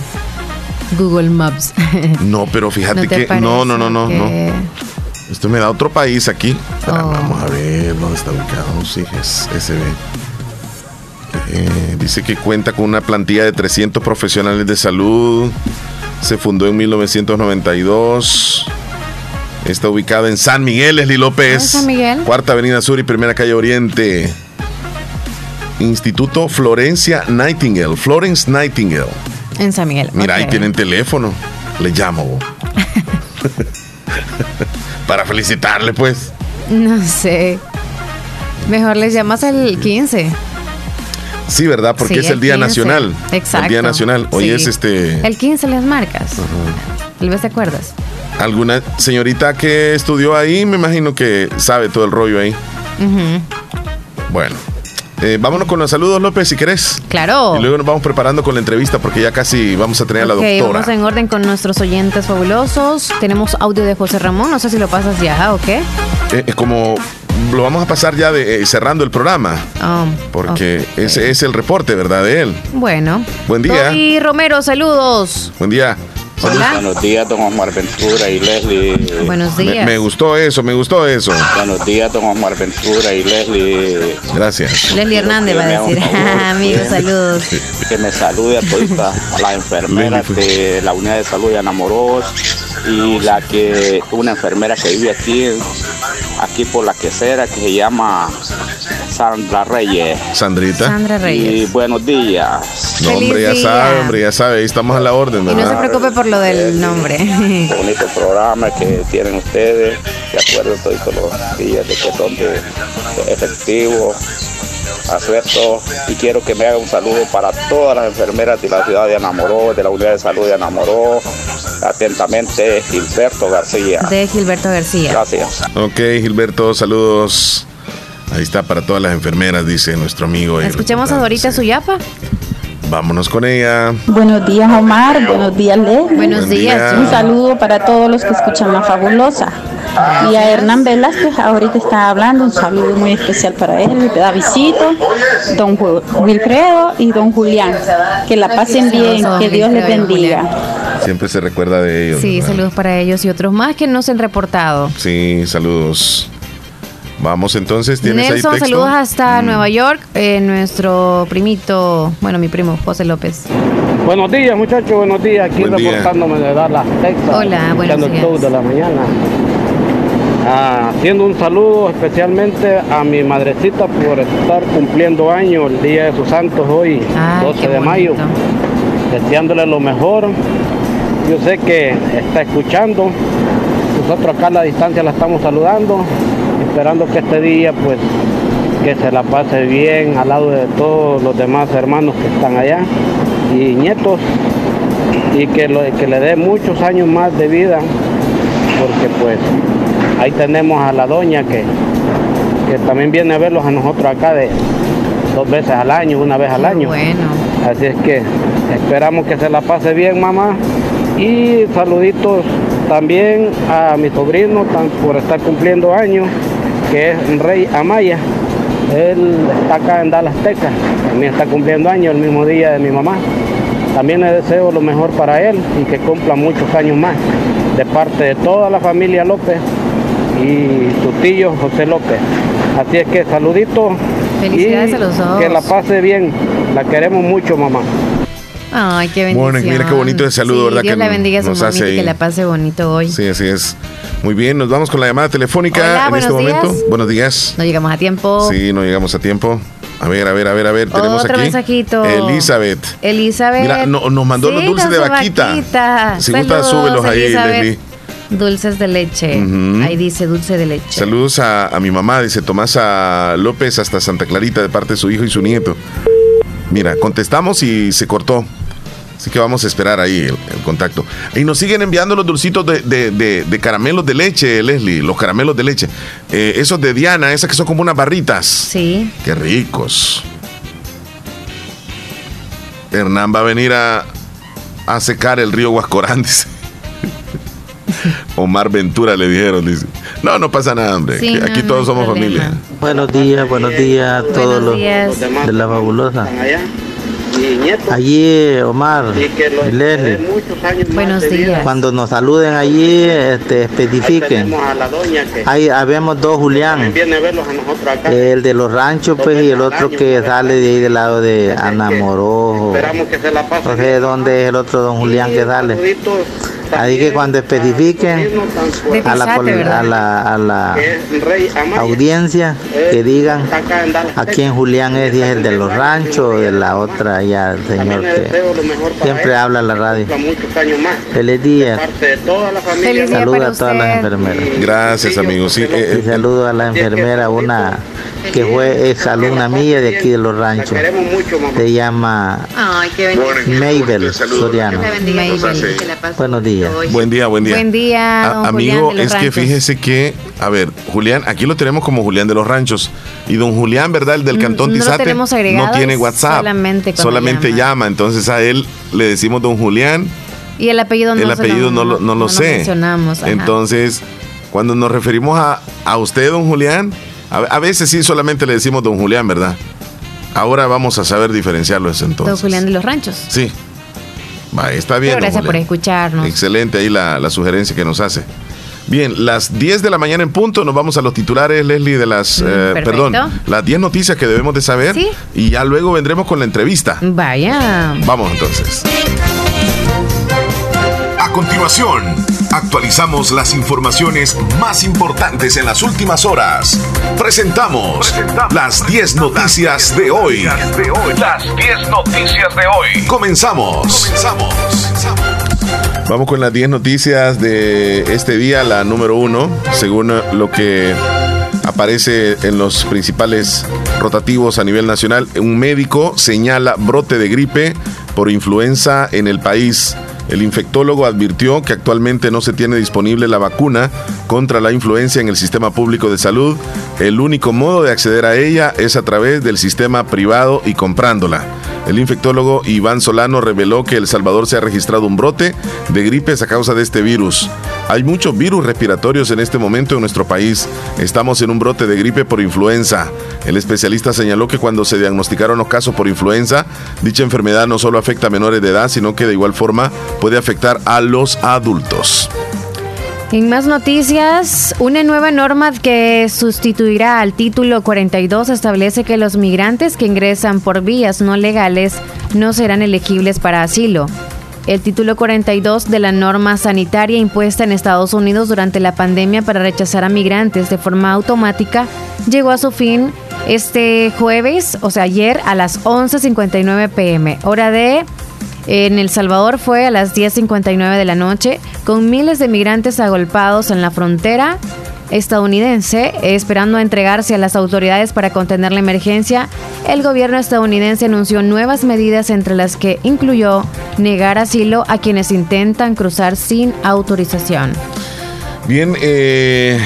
Google Maps. No, pero fíjate (laughs) ¿No te que. No, no, no, no, no. Esto me da otro país aquí. Oh. Vamos a ver dónde está ubicado. Sí, es SB. Eh, dice que cuenta con una plantilla de 300 profesionales de salud. Se fundó en 1992. Está ubicada en San Miguel, Leslie López. Ah, San Miguel. Cuarta Avenida Sur y Primera Calle Oriente. Instituto Florencia Nightingale. Florence Nightingale. En San Miguel. Mira, ahí tienen teléfono. Le llamo. (laughs) Para felicitarle, pues. No sé. Mejor les llamas el 15. Sí, ¿verdad? Porque Sí, es el el Día 15. Nacional. Exacto. El Día Nacional. Hoy Sí. es este. El 15 les marcas. Tal vez te acuerdas. Alguna señorita que estudió ahí, me imagino que sabe todo el rollo ahí. Ujú. Bueno. Eh, vámonos con los saludos, López, si querés. Claro. Y luego nos vamos preparando con la entrevista porque ya casi vamos a tener a la doctora. vamos en orden con nuestros oyentes fabulosos. Tenemos audio de José Ramón. No sé si lo pasas ya, ¿o qué? Eh, eh, como lo vamos a pasar ya de, eh, cerrando el programa, Ah, porque ese es el reporte, ¿verdad? De él. bueno. Buen día. Toby Romero, saludos. Buen día. Buenos días, don Omar Ventura y Leslie. Buenos días. me gustó eso, me gustó eso. Buenos días, don Omar Ventura y Leslie. Gracias. Leslie Hernández va a decir. (laughs) Amigos, saludos. Que me salude a todita, a la enfermera de la unidad de salud de Anamoros y la que, una enfermera que vive aquí, aquí por la quesera, que se llama Sandra Reyes. Sandrita. Sandra Reyes. Y buenos días. No, hombre, ya sabe, hombre, ya sabe, ahí estamos a la orden, Y no se preocupe por lo del nombre. (laughs) bonito programa que tienen ustedes. De acuerdo todos los días de que son de efectivo, acepto y quiero que me haga un saludo para todas las enfermeras de la ciudad de Anamoró, de la unidad de salud de Anamoró. Atentamente, Gilberto García. De Gilberto García. Gracias. Ok, Gilberto, saludos. Ahí está para todas las enfermeras, dice nuestro amigo. Escuchemos a Dorita Suyapa. Vámonos con ella. Buenos días, Omar. Buenos días, Leslie. Buenos Buen días. día. Un saludo para todos los que escuchan La Fabulosa. Y a Hernán Velázquez, ahorita está hablando, un saludo muy especial para él, Davidito, don Wilfredo y don Julián. Que la pasen bien, que Dios les bendiga. Siempre se recuerda de ellos. Sí, ¿verdad? saludos para ellos y otros más que no se han reportado. Sí, saludos. Vamos entonces, ¿tienes Nelson, ahí texto? saludos hasta Nueva York. eh, nuestro primito, bueno, mi primo José López. Buenos días, muchachos, buenos días. Aquí Buen día. reportándome de Dallas, Texas. Hola, buenos el días. show de la mañana. Haciendo un saludo especialmente a mi madrecita por estar cumpliendo años el día de sus santos hoy, Ay, 12 qué de mayo. Deseándole lo mejor. Yo sé que está escuchando. Nosotros acá a la distancia la estamos saludando, esperando que este día pues que se la pase bien al lado de todos los demás hermanos que están allá y nietos y que, lo, que le dé muchos años más de vida porque pues ahí tenemos a la doña que, que también viene a verlos a nosotros acá de dos veces al año, una vez al año. Bueno. Así es que esperamos que se la pase bien, mamá. Y saluditos también a mi sobrino tan- por estar cumpliendo años, que es Rey Amaya. Él está acá en Dallas, Texas. También está cumpliendo años el mismo día de mi mamá. También le deseo lo mejor para él y que cumpla muchos años más. De parte de toda la familia López y su tío José López. Así es que saluditos. Felicidades y a los dos. Que la pase bien. La queremos mucho, mamá. Ay, qué bendición. Bueno, mira qué bonito ese saludo, Sí, ¿verdad? Dios que la bendiga a su nos hace y que la pase bonito hoy. Sí, así es. Muy bien, nos vamos con la llamada telefónica Hola, en este momento. días. Buenos días. No llegamos a tiempo. Sí, no llegamos a tiempo. A ver, a ver, a ver, a ver. Tenemos Otro aquí. mensajito. Elizabeth. Elizabeth. Mira, no- nos mandó los dulces de vaquita. Si gusta, Saludos, súbelos ahí, Elizabeth. Leslie. Dulces de leche. Ujú. Ahí dice dulce de leche. Saludos a, a mi mamá, dice Tomás a López hasta Santa Clarita de parte de su hijo y su nieto. Mira, contestamos y se cortó. Así que vamos a esperar ahí el, el contacto. Y nos siguen enviando los dulcitos de, de- de- de caramelos de leche, Leslie, los caramelos de leche. Eh, esos de Diana, esas que son como unas barritas. Sí. Qué ricos. Hernán va a venir a, a secar el río Huascorán, (laughs) dice. (laughs) Omar Ventura le dijeron, dice. No, no pasa nada, hombre. Sí, aquí no todos somos problema. familia. Buenos días, buenos días a todos los de la fabulosa. Allí, Omar y Leslie, Buenos días. cuando nos saluden allí, este, especifiquen. Ahí habemos dos Julián, Viene a verlos a nosotros acá. el de los ranchos, pues, y el otro que sale de ahí del lado de Anamorojo. Esperamos que se la pase No sé dónde es el otro don Julián que sale. Así que cuando especifiquen a la, a la, a la audiencia que digan a quién Julián es, si es el de los ranchos o de la otra ya, el señor que siempre habla en la radio. Feliz día. Saludos a todas las enfermeras. Gracias, amigos. Sí, eh, Y saludo a la enfermera, una que fue ex alumna mía de aquí de los ranchos. Se llama. Mabel Soriano. Buenos días. Buen día, buen día. Buen día, A- don amigo, es que fíjese que, a ver, Julián, aquí lo tenemos como Julián de los Ranchos. Y don Julián, ¿verdad? El del Mm, Cantón no Tizate. no agregado, tiene WhatsApp. solamente llama. Entonces a él le decimos don Julián. Y el apellido no el apellido no, lo, no lo sé. Entonces, cuando nos referimos a, a usted, don Julián, a, a veces sí solamente le decimos don Julián, ¿verdad? Ahora vamos a saber diferenciarlo eso Don entonces. Julián de los Ranchos. Sí. Va, está bien. Pero gracias por escucharnos. Excelente ahí la, la sugerencia que nos hace. Bien, las 10 de la mañana en punto, nos vamos a los titulares, Leslie, de las, eh, perfecto. perdón, las 10 noticias que debemos de saber. Sí. Y ya luego vendremos con la entrevista. Vaya. Vamos entonces. A continuación, actualizamos las informaciones más importantes en las últimas horas. Presentamos las 10 noticias de hoy. Las 10 noticias de hoy. Comenzamos. Comenzamos. Vamos con las 10 noticias de este día, la número uno, según lo que aparece en los principales rotativos a nivel nacional. Un médico señala brote de gripe por influenza en el país. El infectólogo advirtió que actualmente no se tiene disponible la vacuna contra la influencia en el sistema público de salud. El único modo de acceder a ella es a través del sistema privado y comprándola. El infectólogo Iván Solano reveló que El Salvador se ha registrado un brote de gripes a causa de este virus. Hay muchos virus respiratorios en este momento en nuestro país. Estamos en un brote de gripe por influenza. El especialista señaló que cuando se diagnosticaron los casos por influenza, dicha enfermedad no solo afecta a menores de edad, sino que de igual forma puede afectar a los adultos. En más noticias, una nueva norma que sustituirá al título 42 establece que los migrantes que ingresan por vías no legales no serán elegibles para asilo. El título 42 de la norma sanitaria impuesta en Estados Unidos durante la pandemia para rechazar a migrantes de forma automática llegó a su fin este jueves, o sea, ayer a las 11.59 pm, hora de en El Salvador fue a las 10.59 de la noche, con miles de migrantes agolpados en la frontera estadounidense, esperando a entregarse a las autoridades para contener la emergencia. El gobierno estadounidense anunció nuevas medidas entre las que incluyó negar asilo a quienes intentan cruzar sin autorización. Bien, eh,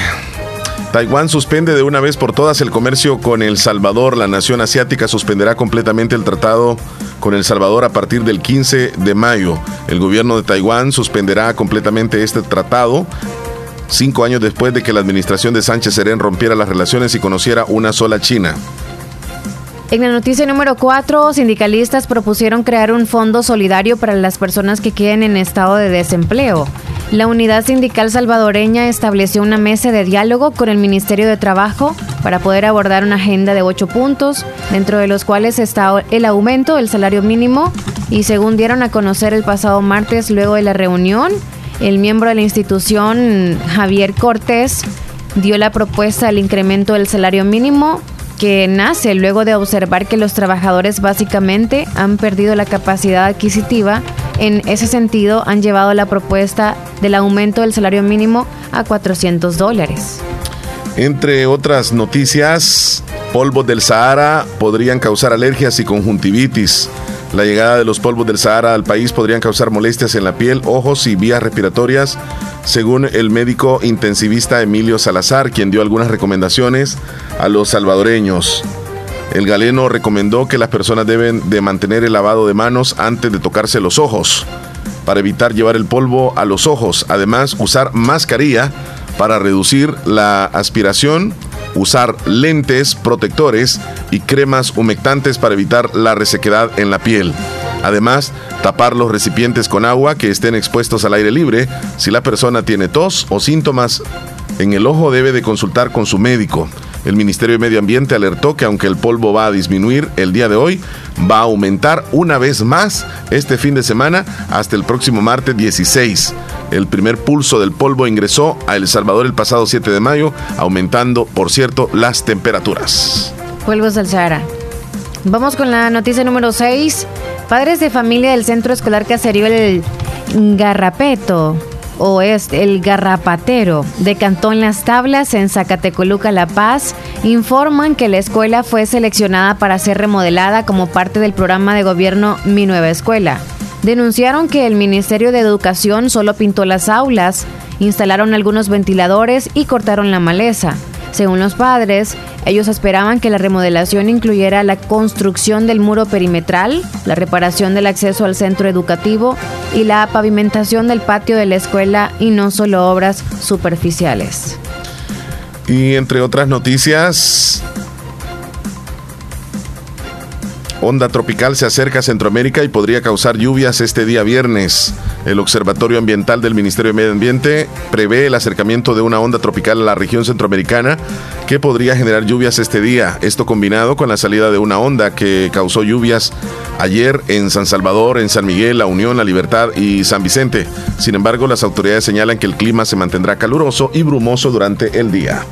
Taiwán suspende de una vez por todas el comercio con El Salvador. La nación asiática suspenderá completamente el tratado con El Salvador a partir del 15 de mayo. El gobierno de Taiwán suspenderá completamente este tratado cinco años después de que la administración de Sánchez Serén rompiera las relaciones y conociera una sola China. En la noticia número 4, sindicalistas propusieron crear un fondo solidario para las personas que queden en estado de desempleo. La unidad sindical salvadoreña estableció una mesa de diálogo con el Ministerio de Trabajo para poder abordar una agenda de ocho puntos, dentro de los cuales está el aumento del salario mínimo y según dieron a conocer el pasado martes luego de la reunión, el miembro de la institución, Javier Cortés, dio la propuesta del incremento del salario mínimo que nace luego de observar que los trabajadores básicamente han perdido la capacidad adquisitiva. En ese sentido, han llevado la propuesta del aumento del salario mínimo a 400 dólares. Entre otras noticias, polvos del Sahara podrían causar alergias y conjuntivitis. La llegada de los polvos del Sahara al país podrían causar molestias en la piel, ojos y vías respiratorias, según el médico intensivista Emilio Salazar, quien dio algunas recomendaciones a los salvadoreños. El galeno recomendó que las personas deben de mantener el lavado de manos antes de tocarse los ojos, para evitar llevar el polvo a los ojos. Además, usar mascarilla para reducir la aspiración, usar lentes protectores y cremas humectantes para evitar la resequedad en la piel. Además, tapar los recipientes con agua que estén expuestos al aire libre. Si la persona tiene tos o síntomas en el ojo debe de consultar con su médico. El Ministerio de Medio Ambiente alertó que aunque el polvo va a disminuir el día de hoy, va a aumentar una vez más este fin de semana hasta el próximo martes 16. El primer pulso del polvo ingresó a El Salvador el pasado 7 de mayo, aumentando, por cierto, las temperaturas. Polvos del Sahara. Vamos con la noticia número 6. Padres de familia del Centro Escolar Caserío El Garrapeto o es el Garrapatero de Cantón Las Tablas en Zacatecoluca, La Paz, informan que la escuela fue seleccionada para ser remodelada como parte del programa de gobierno Mi Nueva Escuela. Denunciaron que el Ministerio de Educación solo pintó las aulas, instalaron algunos ventiladores y cortaron la maleza. Según los padres, ellos esperaban que la remodelación incluyera la construcción del muro perimetral, la reparación del acceso al centro educativo y la pavimentación del patio de la escuela y no solo obras superficiales. Y entre otras noticias, onda tropical se acerca a Centroamérica y podría causar lluvias este día viernes. El Observatorio Ambiental del Ministerio de Medio Ambiente prevé el acercamiento de una onda tropical a la región centroamericana que podría generar lluvias este día. Esto combinado con la salida de una onda que causó lluvias ayer en San Salvador, en San Miguel, La Unión, La Libertad y San Vicente. Sin embargo, las autoridades señalan que el clima se mantendrá caluroso y brumoso durante el día.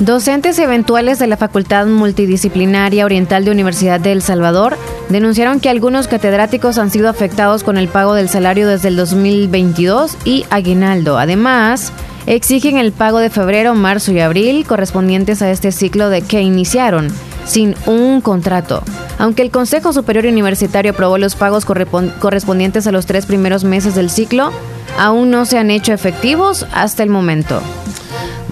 Docentes eventuales de la Facultad Multidisciplinaria Oriental de Universidad de El Salvador denunciaron que algunos catedráticos han sido afectados con el pago del salario desde el 2022 y aguinaldo. Además, exigen el pago de febrero, marzo y abril correspondientes a este ciclo de que iniciaron sin un contrato. Aunque el Consejo Superior Universitario aprobó los pagos correspondientes a los tres primeros meses del ciclo, aún no se han hecho efectivos hasta el momento.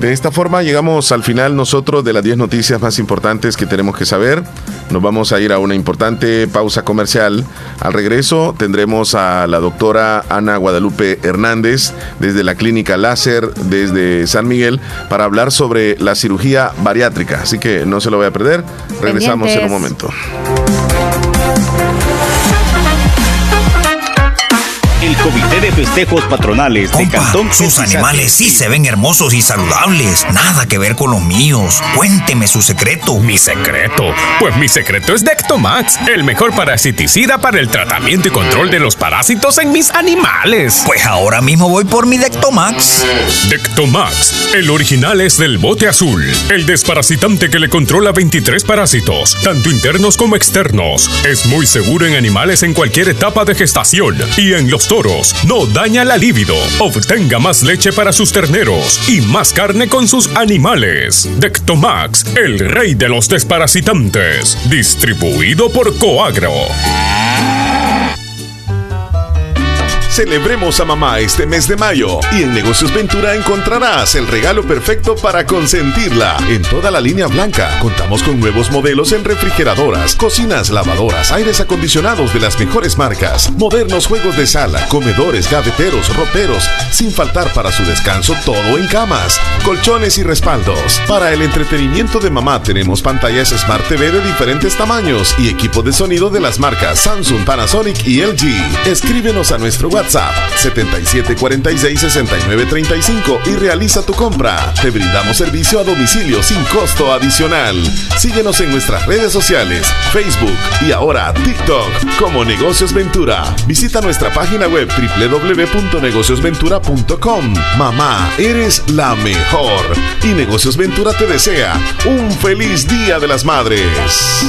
De esta forma llegamos al final nosotros de las 10 noticias más importantes que tenemos que saber. Nos vamos a ir a una importante pausa comercial. Al regreso tendremos a la doctora Ana Guadalupe Hernández desde la clínica láser desde San Miguel para hablar sobre la cirugía bariátrica. Así que no se lo voy a perder. Regresamos en un momento. Comité de Festejos Patronales de Cantón Sus animales sí se ven hermosos y saludables. Nada que ver con los míos. Cuénteme su secreto. ¿Mi secreto? Pues mi secreto es Dectomax, el mejor parasiticida para el tratamiento y control de los parásitos en mis animales. Pues ahora mismo voy por mi Dectomax. Dectomax, el original es del bote azul. El desparasitante que le controla 23 parásitos, tanto internos como externos. Es muy seguro en animales en cualquier etapa de gestación y en los toros, no daña la libido. Obtenga más leche para sus terneros y más carne con sus animales. Dectomax, el rey de los desparasitantes. Distribuido por Coagro. Celebremos a mamá este mes de mayo y en Negocios Ventura encontrarás el regalo perfecto para consentirla. En toda la línea blanca contamos con nuevos modelos en refrigeradoras, cocinas, lavadoras, aires acondicionados de las mejores marcas, modernos juegos de sala, comedores, gaveteros, roperos, sin faltar para su descanso todo en camas, colchones y respaldos. Para el entretenimiento de mamá tenemos pantallas Smart TV de diferentes tamaños y equipo de sonido de las marcas Samsung, Panasonic y LG. Escríbenos a nuestro WhatsApp WhatsApp 77466935 y realiza tu compra. Te brindamos servicio a domicilio sin costo adicional. Síguenos en nuestras redes sociales, Facebook y ahora TikTok como Negocios Ventura. Visita nuestra página web www.negociosventura.com. Mamá, eres la mejor. Y Negocios Ventura te desea un feliz Día de las Madres.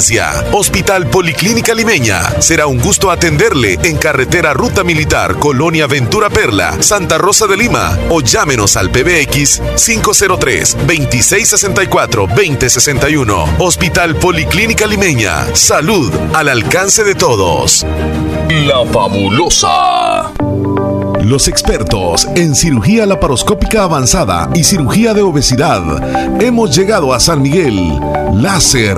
Hospital Policlínica Limeña. Será un gusto atenderle en carretera Ruta Militar, Colonia Ventura Perla, Santa Rosa de Lima. O llámenos al PBX 503-2664-2061. Hospital Policlínica Limeña. Salud al alcance de todos. La fabulosa. Los expertos en cirugía laparoscópica avanzada y cirugía de obesidad. Hemos llegado a San Miguel. Láser.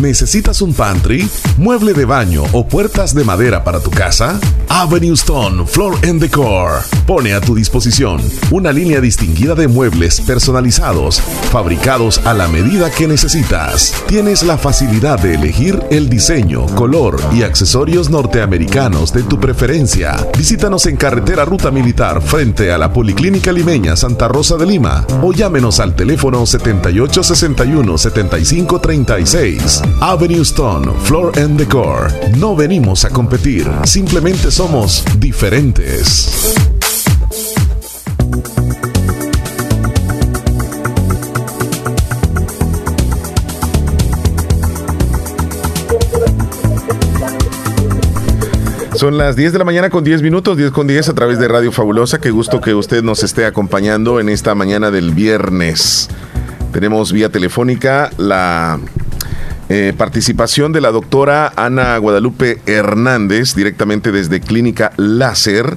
¿Necesitas un pantry, mueble de baño o puertas de madera para tu casa? Avenue Stone Floor and Decor pone a tu disposición una línea distinguida de muebles personalizados, fabricados a la medida que necesitas. Tienes la facilidad de elegir el diseño, color y accesorios norteamericanos de tu preferencia. Visítanos en carretera Ruta Militar frente a la Policlínica Limeña Santa Rosa de Lima o llámenos al teléfono 7861 7536. Avenue Stone Floor and Decor. No venimos a competir, simplemente somos diferentes. Son las 10 de la mañana con 10 minutos, 10 con 10 a través de Radio Fabulosa. Qué gusto que usted nos esté acompañando en esta mañana del viernes. Tenemos vía telefónica la eh, participación de la doctora Ana Guadalupe Hernández, directamente desde Clínica Láser,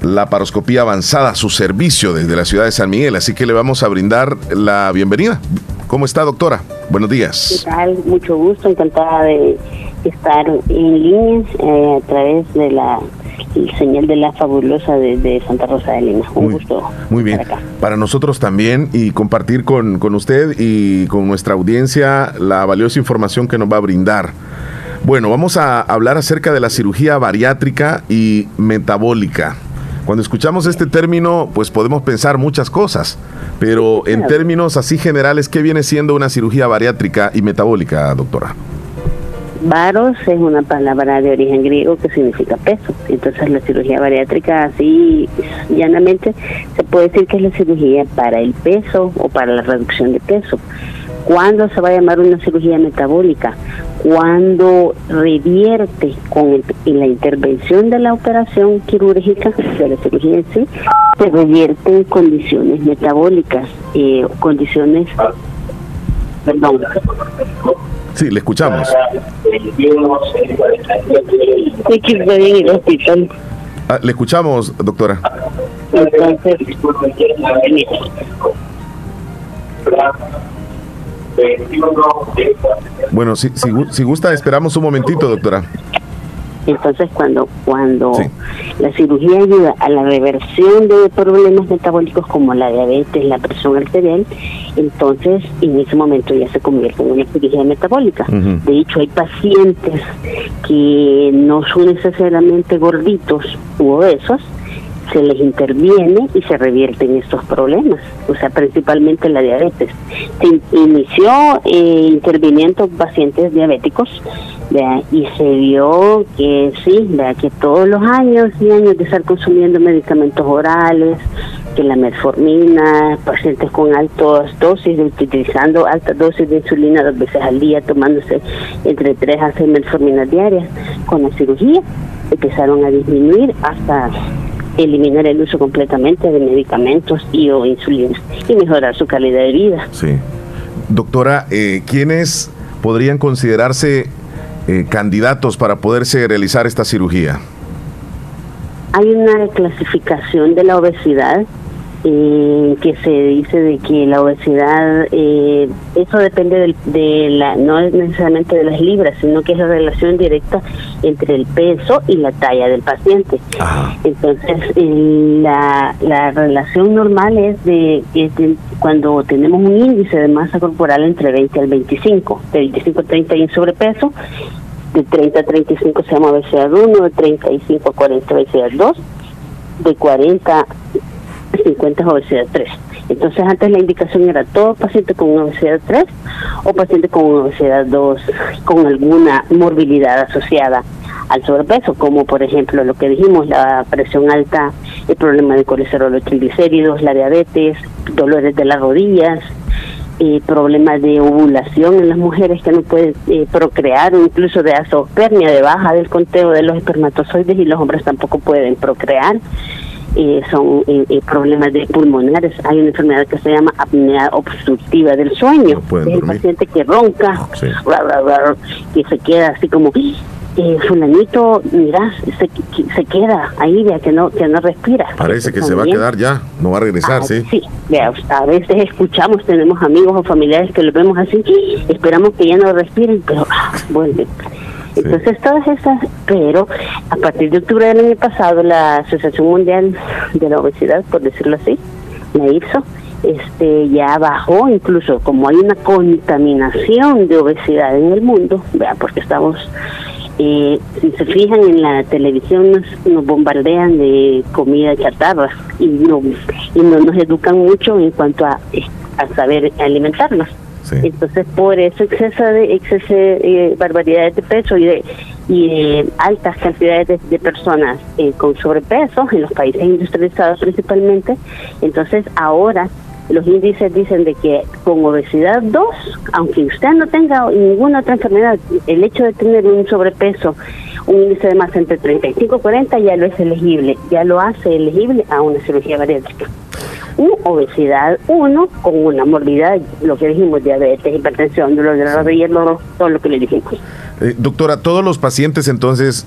la paroscopía avanzada, su servicio desde la ciudad de San Miguel. Así que le vamos a brindar la bienvenida. ¿Cómo está, doctora? Buenos días. ¿Qué tal? Mucho gusto, encantada de estar en línea eh, a través de la señal de la fabulosa de, Santa Rosa de Lima. Un gusto. Muy bien. Para nosotros también y compartir con, con usted y con nuestra audiencia la valiosa información que nos va a brindar. Bueno, vamos a hablar acerca de la cirugía bariátrica y metabólica. Cuando escuchamos este término, pues podemos pensar muchas cosas, pero en términos así generales, ¿qué viene siendo una cirugía bariátrica y metabólica, doctora? Varos es una palabra de origen griego que significa peso. Entonces la cirugía bariátrica así llanamente se puede decir que es la cirugía para el peso o para la reducción de peso. ¿Cuándo se va a llamar una cirugía metabólica? Cuando revierte con la intervención de la operación quirúrgica, de la cirugía en sí, se revierte en condiciones metabólicas, eh, condiciones, perdón, Sí, le escuchamos. Ah, le escuchamos, doctora. Bueno, si, si, si gusta, esperamos un momentito, doctora. Entonces, cuando cuando la cirugía ayuda a la reversión de problemas metabólicos como la diabetes, la presión arterial, entonces en ese momento ya se convierte en una cirugía metabólica. De hecho, hay pacientes que no son necesariamente gorditos u obesos, se les interviene y se revierten estos problemas, o sea, principalmente la diabetes. Se inició eh, interviniendo pacientes diabéticos y se vio que sí, que todos los años y años de estar consumiendo medicamentos orales, que la metformina, pacientes con altas dosis, utilizando altas dosis de insulina dos veces al día, tomándose entre 3 a 6 metforminas diarias, con la cirugía empezaron a disminuir hasta eliminar el uso completamente de medicamentos y o insulina y mejorar su calidad de vida. Sí. Doctora, eh, ¿quiénes podrían considerarse eh, candidatos para poderse realizar esta cirugía? Hay una clasificación de la obesidad eh, que se dice de que la obesidad, eh, eso depende de la, no es necesariamente de las libras, sino que es la relación directa entre el peso y la talla del paciente. Entonces, la, la relación normal es de, cuando tenemos un índice de masa corporal entre 20 al 25, de 25 a 30 y sobrepeso, de 30 a 35 se llama obesidad 1, de 35 a 40 obesidad 2, de 40 50 es obesidad 3. Entonces antes la indicación era todo paciente con obesidad 3 o paciente con obesidad 2 con alguna morbilidad asociada al sobrepeso, como por ejemplo lo que dijimos, la presión alta, el problema de colesterol o triglicéridos, la diabetes, dolores de las rodillas, eh, problemas de ovulación en las mujeres que no pueden eh, procrear incluso de azospermia, de baja del conteo de los espermatozoides y los hombres tampoco pueden procrear. Eh, son eh, eh, problemas de pulmonares. Hay una enfermedad que se llama apnea obstructiva del sueño. es el paciente que ronca, que se queda así como, eh, fulanito, mira, se, se queda ahí, vea que no, que no respira. Parece que se va a quedar ya, no va a regresar, ah, sí. Sí, vea, a veces escuchamos, tenemos amigos o familiares que los vemos así, esperamos que ya no respiren, pero ah, vuelve Entonces todas esas, pero a partir de octubre del año pasado la Asociación Mundial de la Obesidad, por decirlo así, la IPSO, este ya bajó incluso como hay una contaminación de obesidad en el mundo, vea, porque estamos eh, si se fijan en la televisión nos, bombardean de comida chatarra y no y no nos educan mucho en cuanto a, a saber alimentarnos. Entonces, por eso exceso de exceso eh, barbaridades de peso y de, y altas cantidades de, personas eh, con sobrepeso en los países industrializados principalmente. Entonces, ahora los índices dicen de que con obesidad 2, aunque usted no tenga ninguna otra enfermedad, el hecho de tener un sobrepeso, un índice de masa entre 35 y 40 ya lo es elegible, ya lo hace elegible a una cirugía bariátrica. Un obesidad 1 con una morbidad, lo que dijimos, diabetes, hipertensión, dolor de la rodilla, todo lo que le dijimos. Eh, doctora, todos los pacientes entonces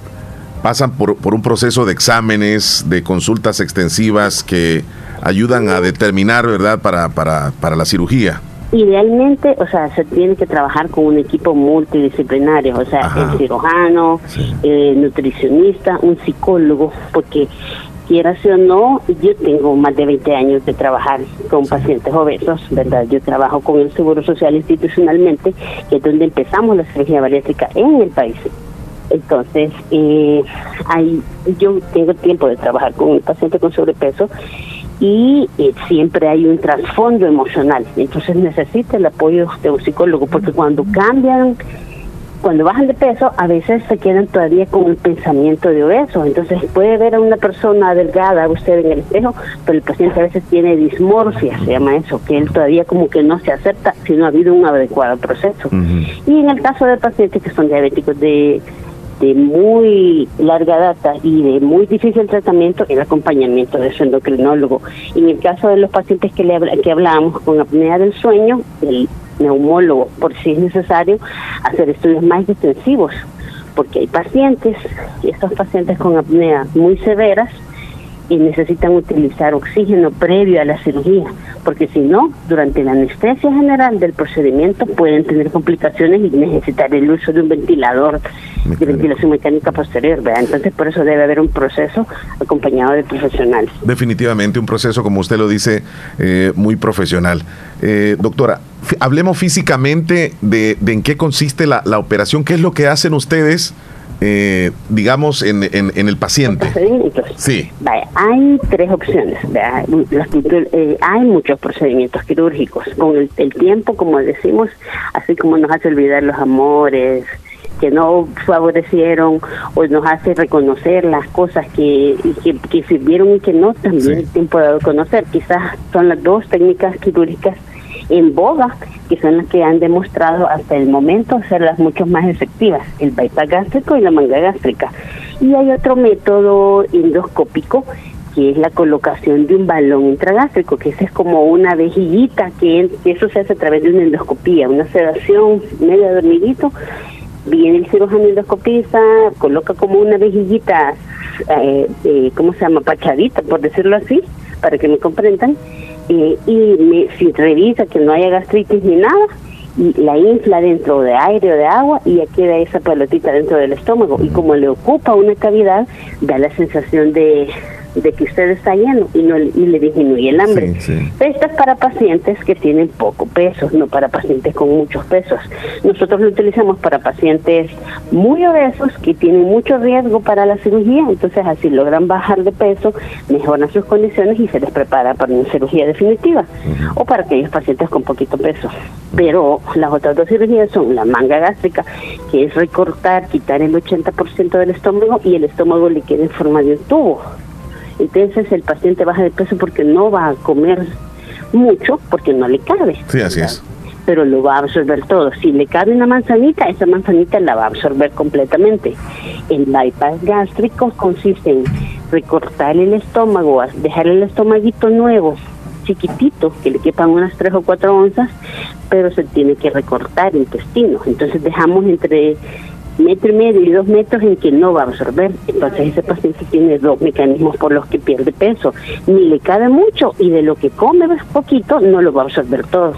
pasan por, por un proceso de exámenes, de consultas extensivas que ayudan a determinar, ¿verdad?, para, para, para la cirugía. Idealmente, o sea, se tiene que trabajar con un equipo multidisciplinario, o sea, el cirujano, el nutricionista, un psicólogo, porque quiera o no, yo tengo más de 20 años de trabajar con pacientes obesos, ¿verdad? Yo trabajo con el Seguro Social institucionalmente, que es donde empezamos la cirugía bariátrica en el país. Entonces, eh, hay, yo tengo tiempo de trabajar con un paciente con sobrepeso y eh, siempre hay un trasfondo emocional. Entonces necesita el apoyo de un psicólogo, porque cuando cambian, cuando bajan de peso, a veces se quedan todavía con el pensamiento de obeso. Entonces puede ver a una persona delgada, usted en el espejo, pero el paciente a veces tiene dismorfia, se llama eso, que él todavía como que no se acepta si no ha habido un adecuado proceso. Y en el caso de pacientes que son diabéticos de de muy larga data y de muy difícil tratamiento el acompañamiento de su endocrinólogo. En el caso de los pacientes que, le que hablábamos con apnea del sueño, el neumólogo, por si es necesario, hacer estudios más extensivos, porque hay pacientes, y estos pacientes con apnea muy severas, y necesitan utilizar oxígeno previo a la cirugía, porque si no, durante la anestesia general del procedimiento pueden tener complicaciones y necesitar el uso de un ventilador de ventilación mecánica posterior, ¿verdad? Entonces, por eso debe haber un proceso acompañado de profesionales. Definitivamente un proceso, como usted lo dice, eh, muy profesional. Eh, doctora, hablemos físicamente de, en qué consiste la, la operación, qué es lo que hacen ustedes eh, digamos, en, en, el paciente? Sí. hay tres opciones. Eh, hay muchos procedimientos quirúrgicos. Con el, tiempo, como decimos, así como nos hace olvidar los amores, que no favorecieron o nos hace reconocer las cosas que, que, sirvieron y que no, también el tiempo de conocer. Quizás son las dos técnicas quirúrgicas en boga, que son las que han demostrado hasta el momento ser las mucho más efectivas, el bypass gástrico y la manga gástrica. Y hay otro método endoscópico que es la colocación de un balón intragástrico, que ese es como una vejiguita, que, eso se hace a través de una endoscopía, una sedación medio dormidito. Viene el cirujano endoscopista, coloca como una vejiguita, eh, eh, ¿cómo se llama? Pachadita, por decirlo así, para que me comprendan eh, y si revisa que no haya gastritis ni nada, y la infla dentro de aire o de agua y ya queda esa pelotita dentro del estómago. Y como le ocupa una cavidad, da la sensación de de que usted está lleno y no y le disminuye el hambre. Esto es para pacientes que tienen poco peso, no para pacientes con muchos pesos. Nosotros lo utilizamos para pacientes muy obesos que tienen mucho riesgo para la cirugía, entonces así logran bajar de peso, mejoran sus condiciones y se les prepara para una cirugía definitiva o para aquellos pacientes con poquito peso. Pero las otras dos cirugías son la manga gástrica, que es recortar, quitar el 80% del estómago y el estómago le queda en forma de un tubo. Entonces el paciente baja de peso porque no va a comer mucho, porque no le cabe. Sí, así es. Pero lo va a absorber todo. Si le cabe una manzanita, esa manzanita la va a absorber completamente. El bypass gástrico consiste en recortar el estómago, dejar el estomaguito nuevo, chiquitito, que le quepan unas 3 o 4 onzas, pero se tiene que recortar el intestino. Entonces dejamos entre metro y medio y dos metros en que no va a absorber. Entonces ese paciente tiene dos mecanismos por los que pierde peso. Ni le cabe mucho y de lo que come poquito no lo va a absorber todo.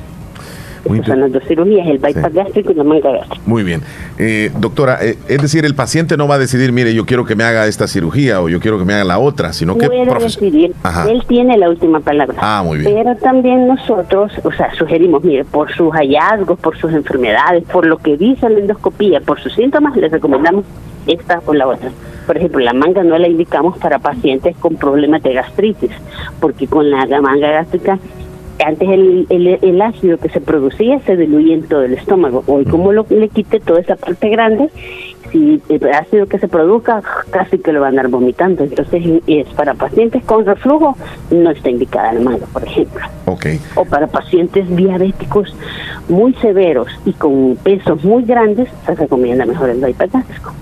Son las dos cirugías, el bypass gástrico y la manga gástrica. Muy bien. Eh, doctora, eh, es decir, el paciente no va a decidir, mire, yo quiero que me haga esta cirugía o yo quiero que me haga la otra, sino que... Puede decidir, él tiene la última palabra. Ah, muy bien. Pero también nosotros, o sea, sugerimos, mire, por sus hallazgos, por sus enfermedades, por lo que dice la endoscopía, por sus síntomas, les recomendamos esta o la otra. Por ejemplo, la manga no la indicamos para pacientes con problemas de gastritis, porque con la manga gástrica antes el, el, ácido que se producía se diluía en todo el estómago. Hoy como lo, le quite toda esa parte grande, si el ácido que se produzca casi que lo van a andar vomitando. Entonces es para pacientes con reflujo no está indicada la manga, por ejemplo. Okay. O para pacientes diabéticos muy severos y con pesos muy grandes se recomienda mejor el bypass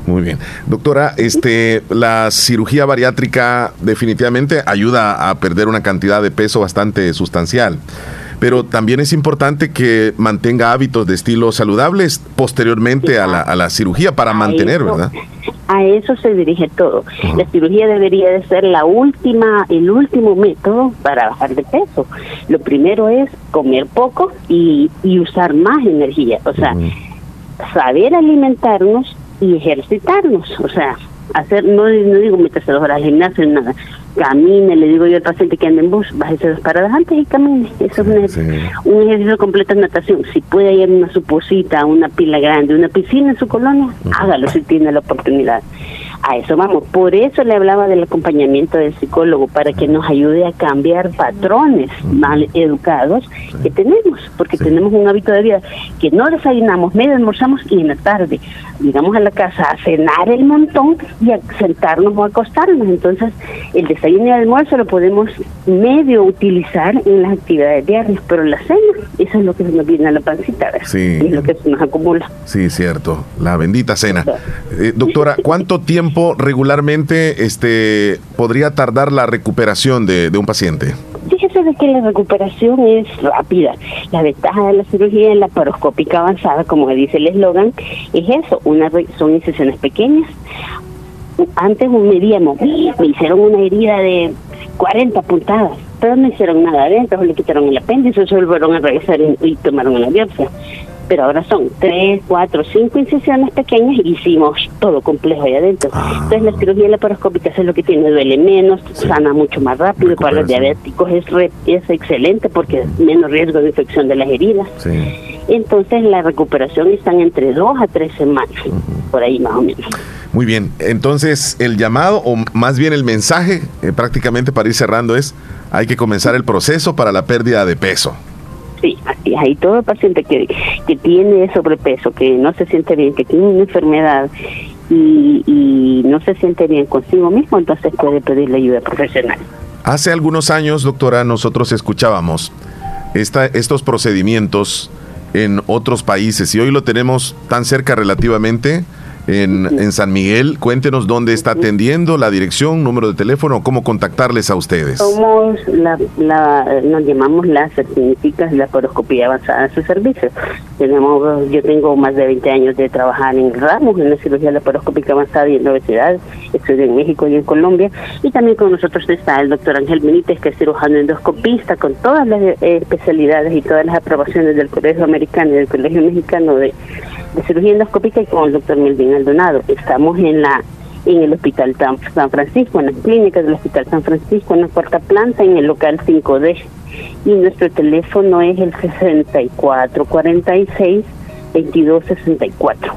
Muy bien. Doctora, este la cirugía bariátrica definitivamente ayuda a perder una cantidad de peso bastante sustancial pero también es importante que mantenga hábitos de estilo saludables posteriormente a la, a la cirugía para mantener, ¿verdad? A eso se dirige todo. La cirugía debería de ser la última, el último método para bajar de peso. Lo primero es comer poco y, y usar más energía, o sea, saber alimentarnos y ejercitarnos, o sea, hacer, no, no digo meterse dos horas al gimnasio, nada, camine, le digo yo al paciente que anda en bus, bájese dos paradas antes y camine. Eso es un, ejercicio completo de natación. Si puede ir a una suposita, una pila grande, una piscina en su colonia, hágalo si tiene la oportunidad a eso vamos. Por eso le hablaba del acompañamiento del psicólogo, para que nos ayude a cambiar patrones mal educados que tenemos, porque tenemos un hábito de vida que no desayunamos, medio almorzamos y en la tarde llegamos a la casa a cenar el montón y a sentarnos o acostarnos. Entonces, el desayuno y el almuerzo lo podemos medio utilizar en las actividades diarias, pero la cena, eso es lo que se nos viene a la pancita, Sí. es lo que se nos acumula. Sí, cierto, la bendita cena. Eh, doctora, ¿cuánto tiempo (laughs) regularmente este, podría tardar la recuperación de, un paciente? Fíjese de que la recuperación es rápida. La ventaja de la cirugía laparoscópica avanzada, como dice el eslogan, es eso, una son incisiones pequeñas. Antes medíamos, me hicieron una herida de 40 puntadas, pero no hicieron nada adentro, le quitaron el apéndice, se volvieron a regresar y, tomaron una biopsia pero ahora son tres, cuatro, cinco incisiones pequeñas y hicimos todo complejo ahí adentro. Ah. Entonces la cirugía laparoscópica es lo que tiene, duele menos, sana mucho más rápido, para los diabéticos es, es excelente porque menos riesgo de infección de las heridas. Entonces la recuperación están entre dos a tres semanas, por ahí más o menos. Muy bien, entonces el llamado o más bien el mensaje eh, prácticamente para ir cerrando es hay que comenzar el proceso para la pérdida de peso. Sí, así hay todo paciente que, que tiene sobrepeso, que no se siente bien, que tiene una enfermedad y, y no se siente bien consigo mismo, entonces puede pedirle ayuda profesional. Hace algunos años, doctora, nosotros escuchábamos esta, estos procedimientos en otros países y hoy lo tenemos tan cerca relativamente en, San Miguel. Cuéntenos dónde está atendiendo, la dirección, número de teléfono, cómo contactarles a ustedes. Somos, la, nos llamamos las la laparoscopía avanzada en su servicio. Tenemos, yo tengo más de 20 años de trabajar en Ramos, en la cirugía laparoscópica avanzada y en la obesidad. Estoy en México y en Colombia. Y también con nosotros está el doctor Ángel Benítez, que es cirujano endoscopista, con todas las eh, especialidades y todas las aprobaciones del Colegio Americano y del Colegio Mexicano de de cirugía endoscópica y con el doctor Melvin Aldonado. Estamos en la en el Hospital San Francisco, en las clínicas del Hospital San Francisco, en la cuarta planta, en el local 5D. Y nuestro teléfono es el 6446 2264.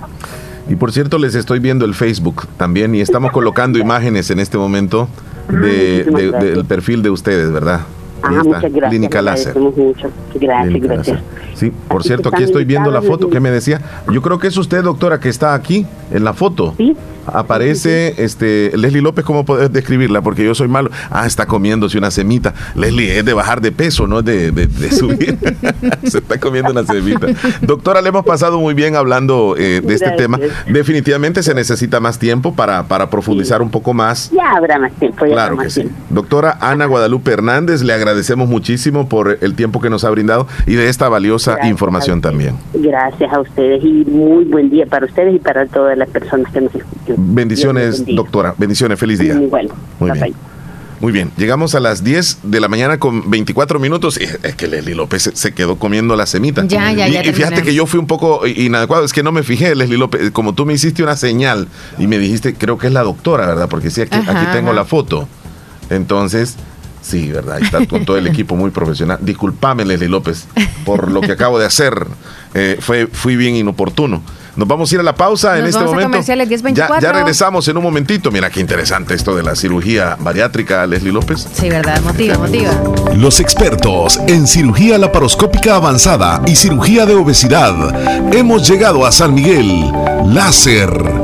Y por cierto, les estoy viendo el Facebook también y estamos colocando (laughs) imágenes en este momento de, del perfil de ustedes, ¿verdad? Ah, muchas gracias. Clínica Láser. Mucho. Gracias, gracias. Sí, por cierto, aquí estoy viendo la foto que me decía. Yo creo que es usted, doctora, que está aquí en la foto. Sí, aparece este Leslie López, ¿cómo puedes describirla? Porque yo soy malo. Ah, está comiéndose una semita. Leslie es de bajar de peso, no es de, subir. (laughs) Se está comiendo una semita. Doctora, le hemos pasado muy bien hablando eh, de este tema. Definitivamente se necesita más tiempo para, para profundizar un poco más. Ya habrá más tiempo. claro que sí. Doctora Ana Guadalupe Hernández, le agradecemos muchísimo por el tiempo que nos ha brindado y de esta valiosa información también. Gracias a ustedes y muy buen día para ustedes y para todas las personas que nos escuchan. Bendiciones, doctora. Bendiciones. Feliz día. Muy bueno. Muy bien. Muy bien, llegamos a las 10 de la mañana con 24 minutos. Y es que Leslie López se, quedó comiendo la semita. Ya, ya, y, ya y fíjate que yo fui un poco inadecuado. Es que no me fijé, Leslie López. Como tú me hiciste una señal y me dijiste, creo que es la doctora, ¿verdad? Porque sí, aquí, Ajá, aquí tengo ajá. la foto. Entonces, sí, ¿verdad? Está con todo el equipo muy profesional. Disculpame, Leslie López, por lo que acabo de hacer. Eh, fue, fui bien inoportuno. Nos vamos a ir a la pausa en este vamos a momento. comerciales, 10:24. Ya, ya regresamos en un momentito. Mira qué interesante esto de la cirugía bariátrica, Leslie López. Sí, verdad, motiva, motiva. Los expertos en cirugía laparoscópica avanzada y cirugía de obesidad. Hemos llegado a San Miguel. Láser.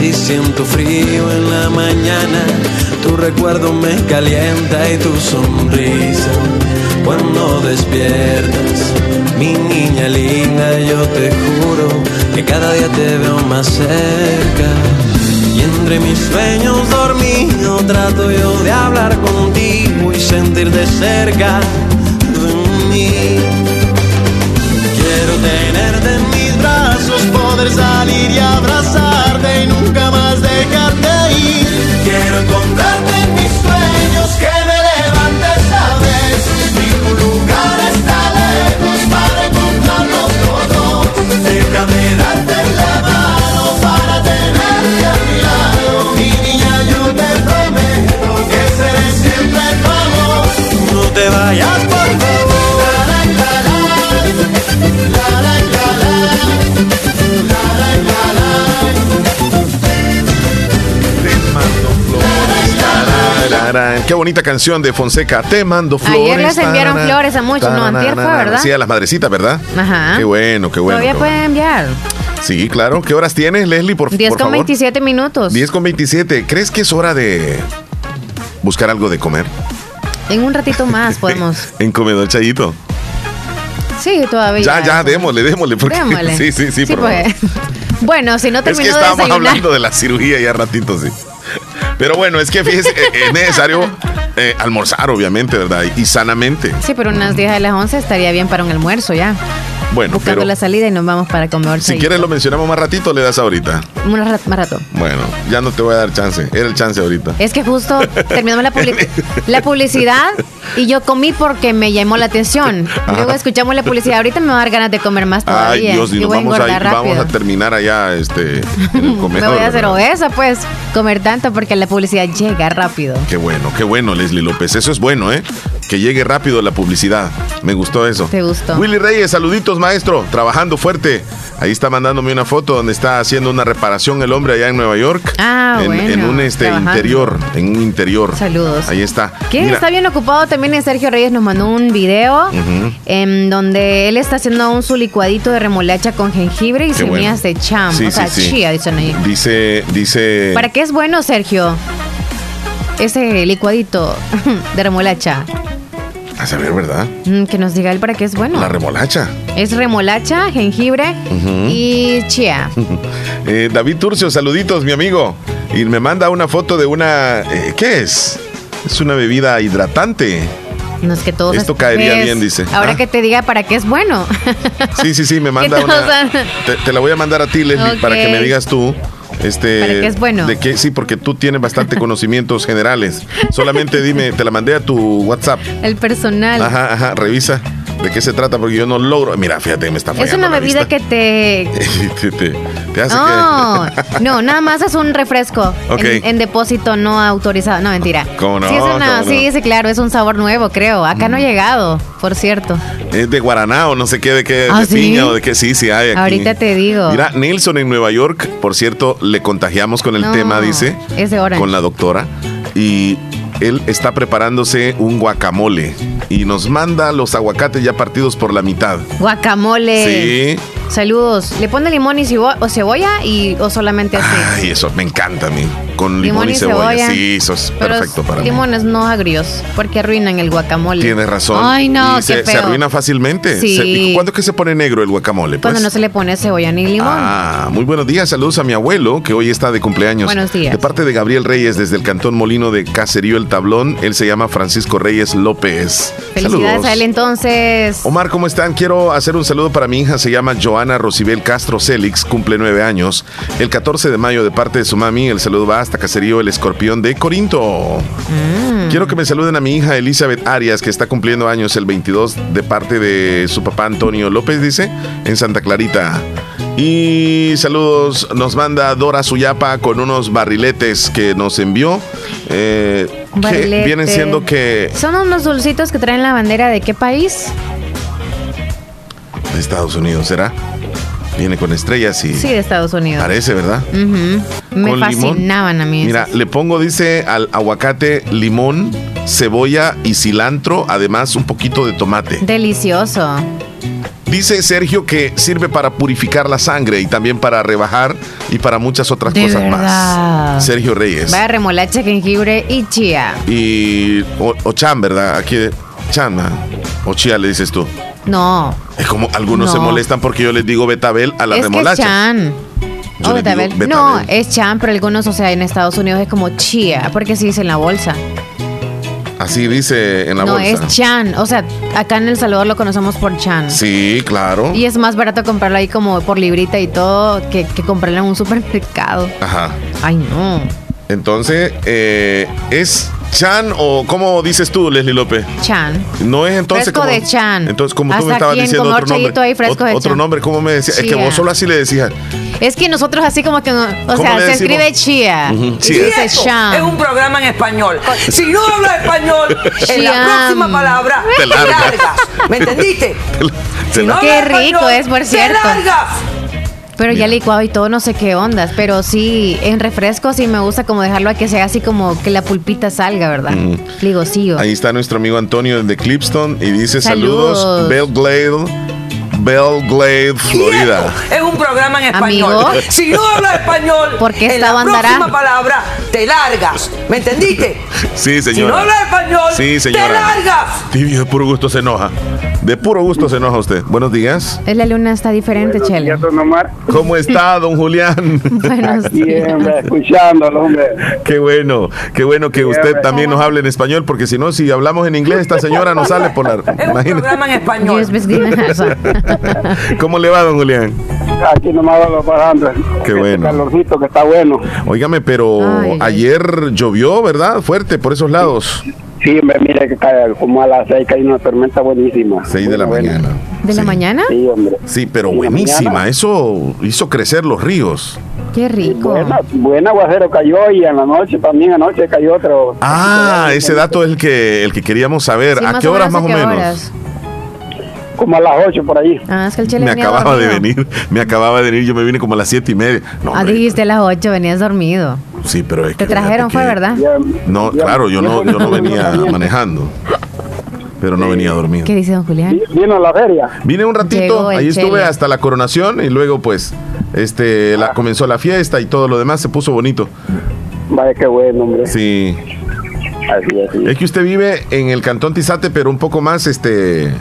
si siento frío en la mañana, tu recuerdo me calienta y tu sonrisa cuando despiertas. Mi niña linda, yo te juro que cada día te veo más cerca. Y entre mis sueños dormido trato yo de hablar contigo y sentir de cerca de mí. Quiero tenerte y nunca más dejarte ir. Quiero encontrarte en mis sueños, que me levantes a vez. Ningún lugar está lejos para encontrarnos los dos. Déjame darte la mano para tenerte a mi lado. Mi niña, yo te prometo que seré siempre tu amor. No te vayas, Qué bonita canción de Fonseca. Te mando flores. Ayer les enviaron flores a muchos, no, antier fue. ¿verdad? Sí, a las madrecitas, ¿verdad? Ajá. Qué bueno, qué bueno. Todavía qué bueno. pueden enviar. Sí, claro. ¿Qué horas tienes, Leslie, por, 10 por con favor? 27 minutos. 10 con 27. ¿Crees que es hora de buscar algo de comer? En un ratito más (laughs) podemos. En Comedor Chayito. Sí, todavía. Ya, ya, démosle, démosle. Porque, (laughs) Démosle. Sí, sí, sí, por favor. pues. (laughs) Bueno, si no Es que terminó de estábamos hablando de la cirugía ya ratito, sí. Pero bueno, es que fíjese, eh, es necesario eh, almorzar, obviamente, ¿verdad? Y sanamente. Sí, pero unas 10 de las 11 estaría bien para un almuerzo ya. Bueno, Buscando pero la salida y nos vamos para comer. si quieres lo mencionamos más ratito, le das ahorita. Un rat- más rato. Bueno, ya no te voy a dar chance. Era el chance ahorita. Es que justo terminamos la, public- la publicidad y yo comí porque me llamó la atención. Luego escuchamos la publicidad. Ahorita me va a dar ganas de comer más todavía. Ay, Dios, y nos vamos a, ir- vamos a terminar allá este, en el (laughs) Me voy a hacer ¿verdad? obesa, pues, comer tanto porque la publicidad llega rápido. Qué bueno, qué bueno, Leslie López. Eso es bueno, ¿eh? Que llegue rápido la publicidad. Me gustó eso. ¿Te gustó? Willy Reyes, saluditos, maestro. Trabajando fuerte. Ahí está mandándome una foto donde está haciendo una reparación el hombre allá en Nueva York. Ah, en, bueno, en un este trabajando. interior, en un interior. Saludos. Ahí está. ¿Quién Mira, está bien ocupado también es Sergio Reyes nos mandó un video en donde él está haciendo aún su licuadito de remolacha con jengibre y bueno. semillas de cham, Sí, o sea, sí, sí. chía, dicen ahí. Dice, dice. ¿Para qué es bueno, Sergio? Ese licuadito (laughs) de remolacha. A saber, ¿verdad? Mm, Que nos diga él para qué es bueno. La remolacha. Es remolacha, jengibre y chía. (laughs) Eh, David Turcio, saluditos, mi amigo. Y me manda una foto de una. eh, ¿Qué es? Es una bebida hidratante. No es que todos Esto caería bien, dice. Ahora Ah. que te diga para qué es bueno. Sí, sí, sí, me (laughs) manda ¿Qué te una. Te, te la voy a mandar a ti, Leslie, para que me digas tú. Este, ¿Para qué es bueno? De que, sí, porque tú tienes bastante (laughs) conocimientos generales. Solamente dime, te la mandé a tu WhatsApp. El personal. Ajá, ajá, revisa de qué se trata, porque yo no logro. Mira, fíjate, me está fallando. es una la bebida vista. que te (laughs) te, te- te hace No, que. no, nada más es un refresco Ok. en, en depósito no autorizado. No, mentira. ¿Cómo no? Sí, es una- sí, sí, claro, es un sabor nuevo, creo. Acá no ha llegado, por cierto. Es de guaraná o no sé qué, de qué, ¿Ah, de sí? piña o de qué. Sí, sí hay aquí. Ahorita te digo. Mira, Nelson en Nueva York, por cierto, le contagiamos con el No, tema, dice. es de orange. Con la doctora. Y él está preparándose un guacamole. Y nos manda los aguacates ya partidos por la mitad. Guacamole. Sí. Saludos. ¿Le pone limón y cebo- o cebolla y, o solamente así? Ay, eso me encanta a mí. Con limón, Limón y cebolla. cebolla. Sí, eso es Pero perfecto para mí. limones no agrios, porque arruinan el guacamole. Tienes razón. Ay, no, qué se, se feo. arruina fácilmente. Sí. Se- ¿y ¿Cuándo es que se pone negro el guacamole? Pues? Cuando no se le pone cebolla ni limón. Ah, muy buenos días. Saludos a mi abuelo, que hoy está de cumpleaños. Buenos días. De parte de Gabriel Reyes, desde el Cantón Molino de Caserío El Tablón. Él se llama Francisco Reyes López. Felicidades Saludos. a él entonces. Omar, ¿cómo están? Quiero hacer un saludo para mi hija, se llama Joana Rosibel Castro Célix, cumple nueve años. El 14 de mayo, de parte de su mami, el saludo va hasta Caserío El Escorpión de Corinto. Mm. Quiero que me saluden a mi hija Elizabeth Arias, que está cumpliendo años el 22, de parte de su papá Antonio López, dice, en Santa Clarita. Y saludos, nos manda Dora Suyapa con unos barriletes que nos envió. eh, que vienen siendo que Son unos dulcitos que traen la bandera de qué país? de Estados Unidos, ¿será? Viene con estrellas y Sí, de Estados Unidos. parece, ¿verdad? Me Con limón. fascinaban a mí. Mira, le pongo, dice, al aguacate, limón, cebolla y cilantro, además un poquito de tomate. Delicioso. Dice Sergio que sirve para purificar la sangre y también para rebajar y para muchas otras De cosas verdad. más. Sergio Reyes. Vaya remolacha, jengibre y chía. Y o, o chan, ¿verdad? Aquí chan, o chía le dices tú. No, Es como algunos No. se molestan porque yo les digo betabel a la es que es remolacha. chan. Yo O le digo betabel. betabel. No, es chan, pero algunos, o sea, en Estados Unidos es como chía, porque se dice en la bolsa. Así dice en la no, bolsa. es chan. O sea, acá en El Salvador lo conocemos por chan. Sí, claro. Y es más barato comprarlo ahí como por librita y todo que, que comprarlo en un supermercado. Ajá. Ay, no. Entonces, eh, ¿es Chan o cómo dices tú, Leslie López? Chan. No es entonces Fresco como, de Chan. Entonces, como tú me estabas en diciendo otro nombre. Fresco de otro Chan. nombre, ¿cómo me decías? Es que vos solo así le decías. Es que nosotros así como que, no- o ¿Cómo sea, se escribe chía. Y chía. es un programa en español. Si no hablas español, en la próxima palabra Te largas. ¿Me entendiste? Te Si no Qué rico español, es, por cierto. ¡Te largas! Pero ya licuado y todo, no sé qué ondas. Pero sí, en refresco sí me gusta como dejarlo a que sea así como que la pulpita salga, ¿verdad? Mm. Ligocillo. Ahí está nuestro amigo Antonio de Clipston y dice Saludos. saludos, Belglade, Belglade, Florida. Es un programa en español. Amigo. Si no hablas español, ¿Por qué en la bandará? próxima palabra te largas. ¿Me entendiste? Sí, Si no señora. hablas español, Sí, te señora. largas. Tibio, de puro gusto se enoja. De puro gusto se enoja usted. Buenos días. Es la luna está diferente, Chele. ¿Cómo está, don Julián? (laughs) Buenos días. escuchándolo, hombre. Qué bueno, qué bueno que usted también nos hable en español, porque si no, si hablamos en inglés, esta señora no sale por la. Es un Imagínate. programa en español. (laughs) (laughs) ¿Cómo le va, don Julián? Aquí nomás lo pasando. Qué bueno. calorcito que está bueno. Óigame, pero Ay, ay. ayer llovió, ¿verdad? Fuerte por esos lados. Sí, hombre, mire que cae como a las seis cae una tormenta buenísima. Seis de la mañana. ¿De la mañana? Sí, hombre. Sí, pero Sí, buenísima. Eso hizo crecer los ríos. Qué rico. Buena, buen aguacero cayó y en la noche también anoche cayó otro. Ah, ese dato es el que, el que queríamos saber. Sí, ¿A qué horas más menos, o ¿a qué menos? horas? Como a las ocho por ahí. Ah, es que el Chele Me acababa de venir, me acababa de venir, yo me vine como a las siete y media. No, Ah, dijiste a las 8, venías dormido. sí, pero es Te que trajeron, fue, que- ¿verdad? No, claro, yo no, yo no venía manejando, pero no venía dormido. ¿Qué dice don Julián? Vino a la feria. Vine un ratito, ahí estuve hasta la coronación y luego pues este la, comenzó la fiesta y todo lo demás se puso bonito. Vaya, qué bueno, hombre. Sí. Así, así. Es que usted vive en el cantón Tizate, pero un poco más este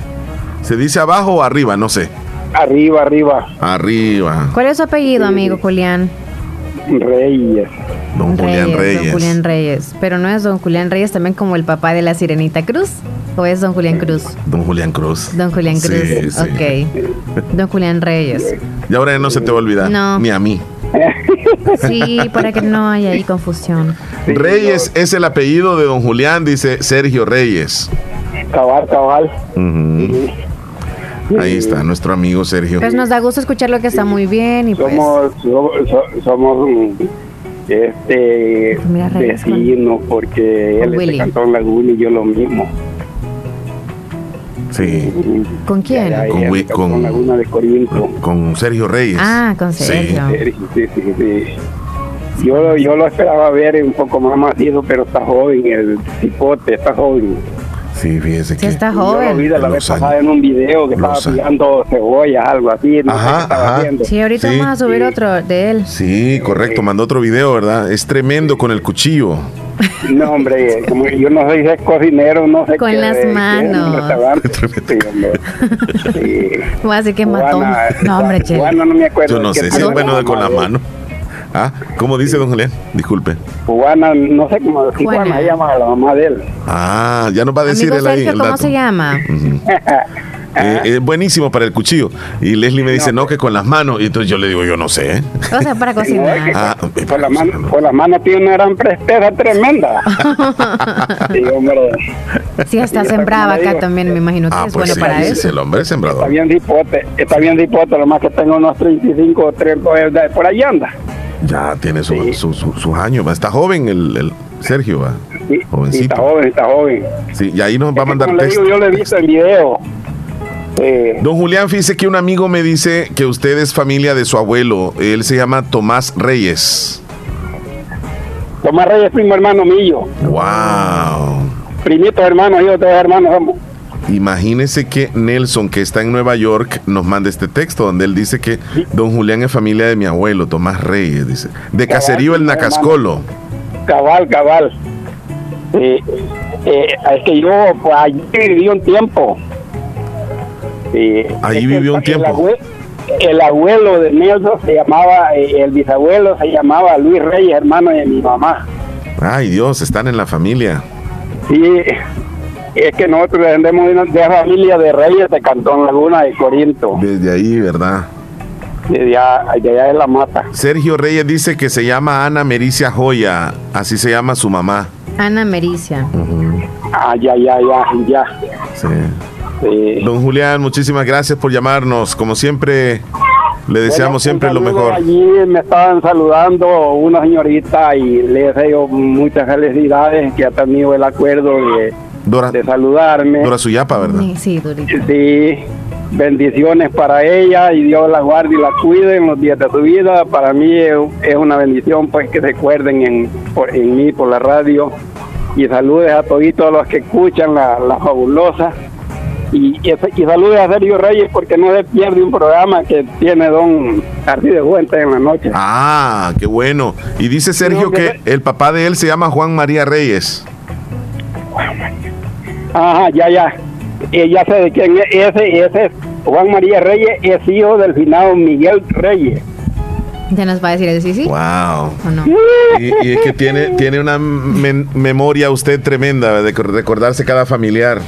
se dice abajo o arriba, no sé. Arriba, arriba. Arriba. ¿Cuál es su apellido, amigo Julián? Reyes. Don Julián Reyes. Don Julián Reyes. Pero no es Don Julián Reyes también como el papá de la Sirenita Cruz. ¿O es Don Julián Cruz? Don Julián Cruz. Don Julián Sí, Cruz. sí. Ok. Don Julián Reyes. Y ahora ya no se te va a olvidar. No. Ni a mí. Sí, para que no haya ahí confusión. Reyes es el apellido de don Julián, dice Sergio Reyes. Cabal, cabal. Ahí está, nuestro amigo Sergio. Pues nos da gusto escucharlo que está muy bien y pues Somos, so- so- somos mm, este Mira, con- vecinos porque él es de Cantón Laguna y yo lo mismo. Sí. ¿con quién? Ya, ya, Con con- Laguna de Corinto. Con Sergio Reyes. Ah, con Sí. Sergio. Sí, sí, sí. Yo, yo lo esperaba ver un poco más macizo, pero está joven, el cipote está joven. Sí, fíjese Sí, que. está Yo lo vi joven. de la vez pasada en un video que estaba pillando cebollas, algo así. No sé Ajá, qué estaba ajá. haciendo. Sí, ahorita Sí. vamos a subir otro de él. Sí, correcto, mandó otro video, ¿verdad? Es tremendo con el cuchillo. No, hombre, como yo no soy cocinero, no sé Con qué- las manos. (laughs) Sí, hombre. (laughs) Sí. Voy a decir que mató. No, hombre, che. Cubana no me acuerdo. Yo no sé si es bueno de con la mano. Ah, ¿cómo dice don Julián? Disculpe. Cubana, no sé cómo si Juana. Juana se llama la mamá de él. Ah, ya nos va a decir Amigo él ahí Sergio, el ¿cómo dato. se llama? (laughs) Eh, es buenísimo para el cuchillo. Y Leslie me dice, no, que con las manos. Y entonces yo le digo, yo no sé. O sea, para (laughs) cocinar. Ah, eh, Por la mano, por la mano tiene una gran presteza tremenda. (laughs) sí, hombre. Sí, está Sí, le acá digo. también, me imagino que Ah, es pues bueno sí, para sí, eso. sí, el hombre es Está sembrador. bien dipote, está bien dipote, lo más que tengo unos 35 o 30, eh, por ahí anda. Ya tiene su- su- su- sus años. Está joven el, el Sergio, va. Sí, sí, Jovencito. está joven, está joven. Sí, y ahí nos va a mandar texto. digo, yo le he visto el video. Eh, Don Julián, fíjese que un amigo me dice que usted es familia de su abuelo. Él se llama Tomás Reyes. Tomás Reyes, primo hermano mío. Wow. Primitos hermanos, yo dos hermanos somos. Imagínese que Nelson, que está en Nueva York, nos manda este texto donde él dice que Don Julián es familia de mi abuelo, Tomás Reyes, dice. De Caserío el Nacascolo. Cabal, cabal. Eh, eh, es que yo pues, allí viví un tiempo. Eh, Allí vivió un el tiempo. abue- El abuelo de Nelson se llamaba, eh, el bisabuelo se llamaba Luis Reyes, hermano de mi mamá. Ay Dios, están en la familia. Sí, es que nosotros descendemos de, una- de familia de reyes de Cantón Laguna de Corinto. Desde ahí, ¿verdad? De allá, de allá de la mata. Sergio Reyes dice que se llama Ana Mericia Joya, así se llama su mamá. Ana Mericia. Ah, ya, ya, ya, ya. Sí. Sí. Don Julián, muchísimas gracias por llamarnos. Como siempre, le deseamos Bueno, siempre lo mejor. Allí me estaban saludando una señorita y le deseo muchas felicidades que ha tenido el acuerdo de, Dora, de saludarme. Dora Suyapa, ¿verdad? Sí, sí, Durito. Sí, bendiciones para ella y Dios la guarde y la cuide en los días de su vida. Para mí es, es una bendición pues que se acuerden en, por- en mí por la radio y saludes a toditos los que escuchan la, la fabulosa. Y, y, y saludes a Sergio Reyes porque no se pierde un programa que tiene don Arcides Fuentes en la noche. Ah, qué bueno. Y dice Sergio No, que el papá de él se llama Juan María Reyes. Ajá, ya, ya. Eh, ya sé de quién es. Ese, ese es Juan María Reyes, es hijo del finado Miguel Reyes. Ya nos va a decir el sí, sí. Wow. ¿O no? Y, y es que tiene, tiene una men- memoria usted tremenda de recordarse cada familiar.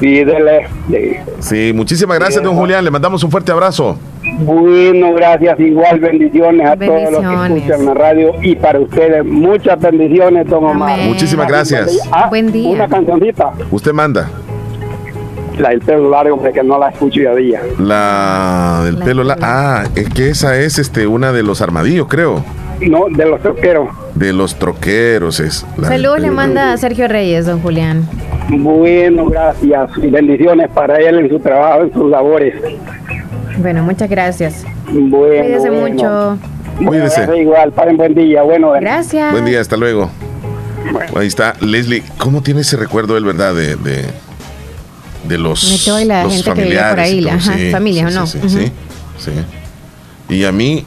Sí, dele. de- Sí, muchísimas gracias, don Julián. Le mandamos un fuerte abrazo. Bueno, gracias. Igual bendiciones a todos los que escuchan la radio y para ustedes muchas bendiciones, don Omar. Amén. Muchísimas gracias. Ah, Buen día. Una cancioncita, Usted manda. la del pelo largo, hombre, que no la escucho ya día. La del La pelo. la- pelo. ah, es que esa es este una de los armadillos, creo. No, de los troqueros. De los troqueros es. Saludos le manda a Sergio Reyes, don Julián. Bueno, gracias y bendiciones para él en su trabajo, en sus labores. Bueno, muchas gracias. Bueno, Cuídese bueno. mucho. Cuídese. gracias igual, paren buen día. Bueno, Gracias. Buen día, hasta luego. Ahí está, Leslie. ¿Cómo tiene ese recuerdo él, verdad? De, de, de los, Me la los gente que vive por familiares ahí, todo. ajá, familia, ¿o no? Sí, sí, sí. Y a mí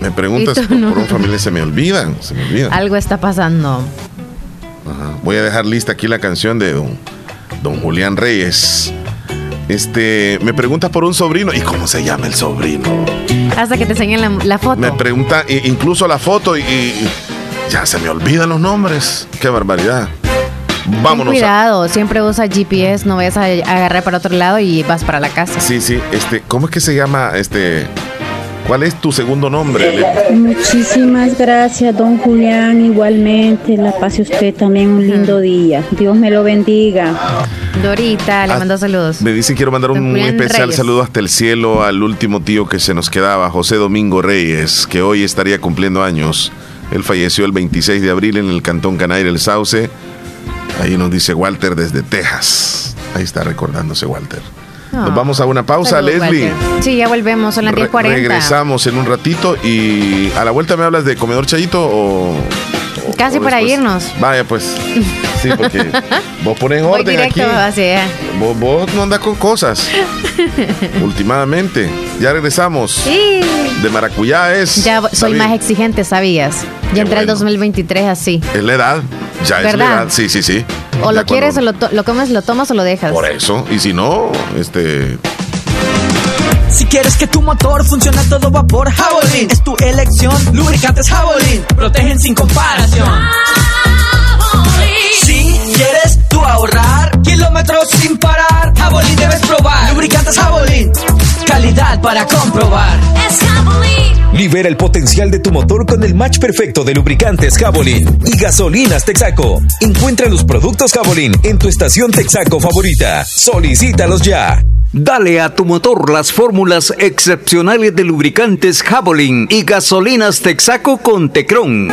me preguntas por, no. por un familiar, se me olvidan, se me olvidan. Algo está pasando. Ajá. Voy a dejar lista aquí la canción de don, don Julián Reyes. Este, me pregunta por un sobrino. ¿Y cómo se llama el sobrino? Hasta que te enseñen la, la foto. Me pregunta incluso la foto y, y ya se me olvidan los nombres. Qué barbaridad. Ten Vámonos. a- cuidado, siempre usa GPS, no vayas a agarrar para otro lado y vas para la casa. Sí, sí. Este, ¿cómo es que se llama? Este, ¿cuál es tu segundo nombre? Muchísimas gracias, don Julián. Igualmente, la pase usted también un lindo día. Dios me lo bendiga. Dorita, le Ah, mando saludos. Me dice quiero mandar un muy especial Reyes. saludo hasta el cielo al último tío que se nos quedaba, José Domingo Reyes, que hoy estaría cumpliendo años. Él falleció el 26 de abril en el Cantón Canaire El Sauce. Ahí nos dice Walter desde Texas. Ahí está recordándose Walter. Nos vamos a una pausa, Leslie. Walter. Sí, ya volvemos, son las Re- 10.40. regresamos en un ratito y a la vuelta me hablas de comedor chayito o... o- Casi o para irnos. Vaya pues. (laughs) Sí, porque vos pones orden directo aquí. hacia. Vos, vos no andas con cosas. (laughs) Últimamente. Ya regresamos. Sí. De maracuyá es. Ya soy David, más exigente, ¿sabías? Ya entré al 2023 así. Es la edad. Ya es la edad. Sí, sí, sí. O lo quieres, o lo comes, lo tomas o lo dejas. Por eso. Y si no, este. Si quieres que tu motor funcione a todo vapor, Javelin es tu elección. Lubricantes Javelin protegen sin comparación. Si quieres tú ahorrar kilómetros sin parar, Javelin debes probar. Lubricantes Javelin, calidad para comprobar. Es Javelin. Libera el potencial de tu motor con el match perfecto de lubricantes Javelin y gasolinas Texaco. Encuentra los productos Javelin en tu estación Texaco favorita. Solicítalos ya. Dale a tu motor las fórmulas excepcionales de lubricantes Javelin y gasolinas Texaco con Tecron.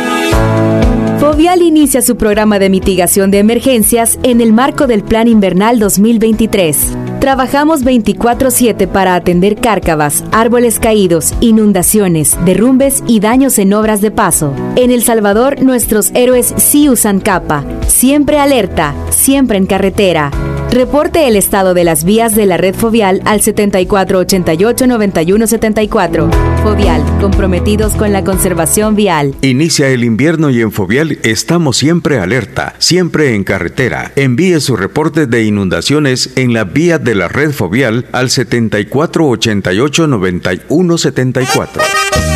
Fovial inicia su programa de mitigación de emergencias en el marco del Plan Invernal 2023. Trabajamos 24/7 para atender cárcavas, árboles caídos, inundaciones, derrumbes y daños en obras de paso. En El Salvador, nuestros héroes sí usan capa, siempre alerta, siempre en carretera. Reporte el estado de las vías de la red Fovial al 7488-9174. Fovial, comprometidos con la conservación vial. Inicia el invierno y en Fovial estamos siempre alerta, siempre en carretera. Envíe su reporte de inundaciones en la vía de la red Fovial al 7488-9174.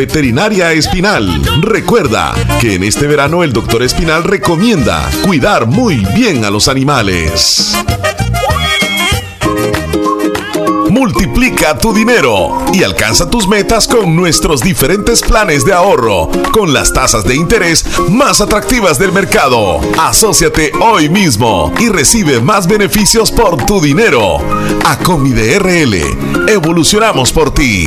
Espinal. Recuerda que en este verano el doctor Espinal recomienda cuidar muy bien a los animales. Multiplica tu dinero y alcanza tus metas con nuestros diferentes planes de ahorro, con las tasas de interés más atractivas del mercado. Asociate hoy mismo y recibe más beneficios por tu dinero. Acomide RL, evolucionamos por ti.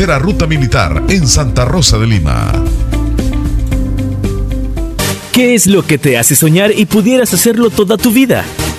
Ruta Militar en Santa Rosa de Lima. ¿Qué es lo que te hace soñar y pudieras hacerlo toda tu vida?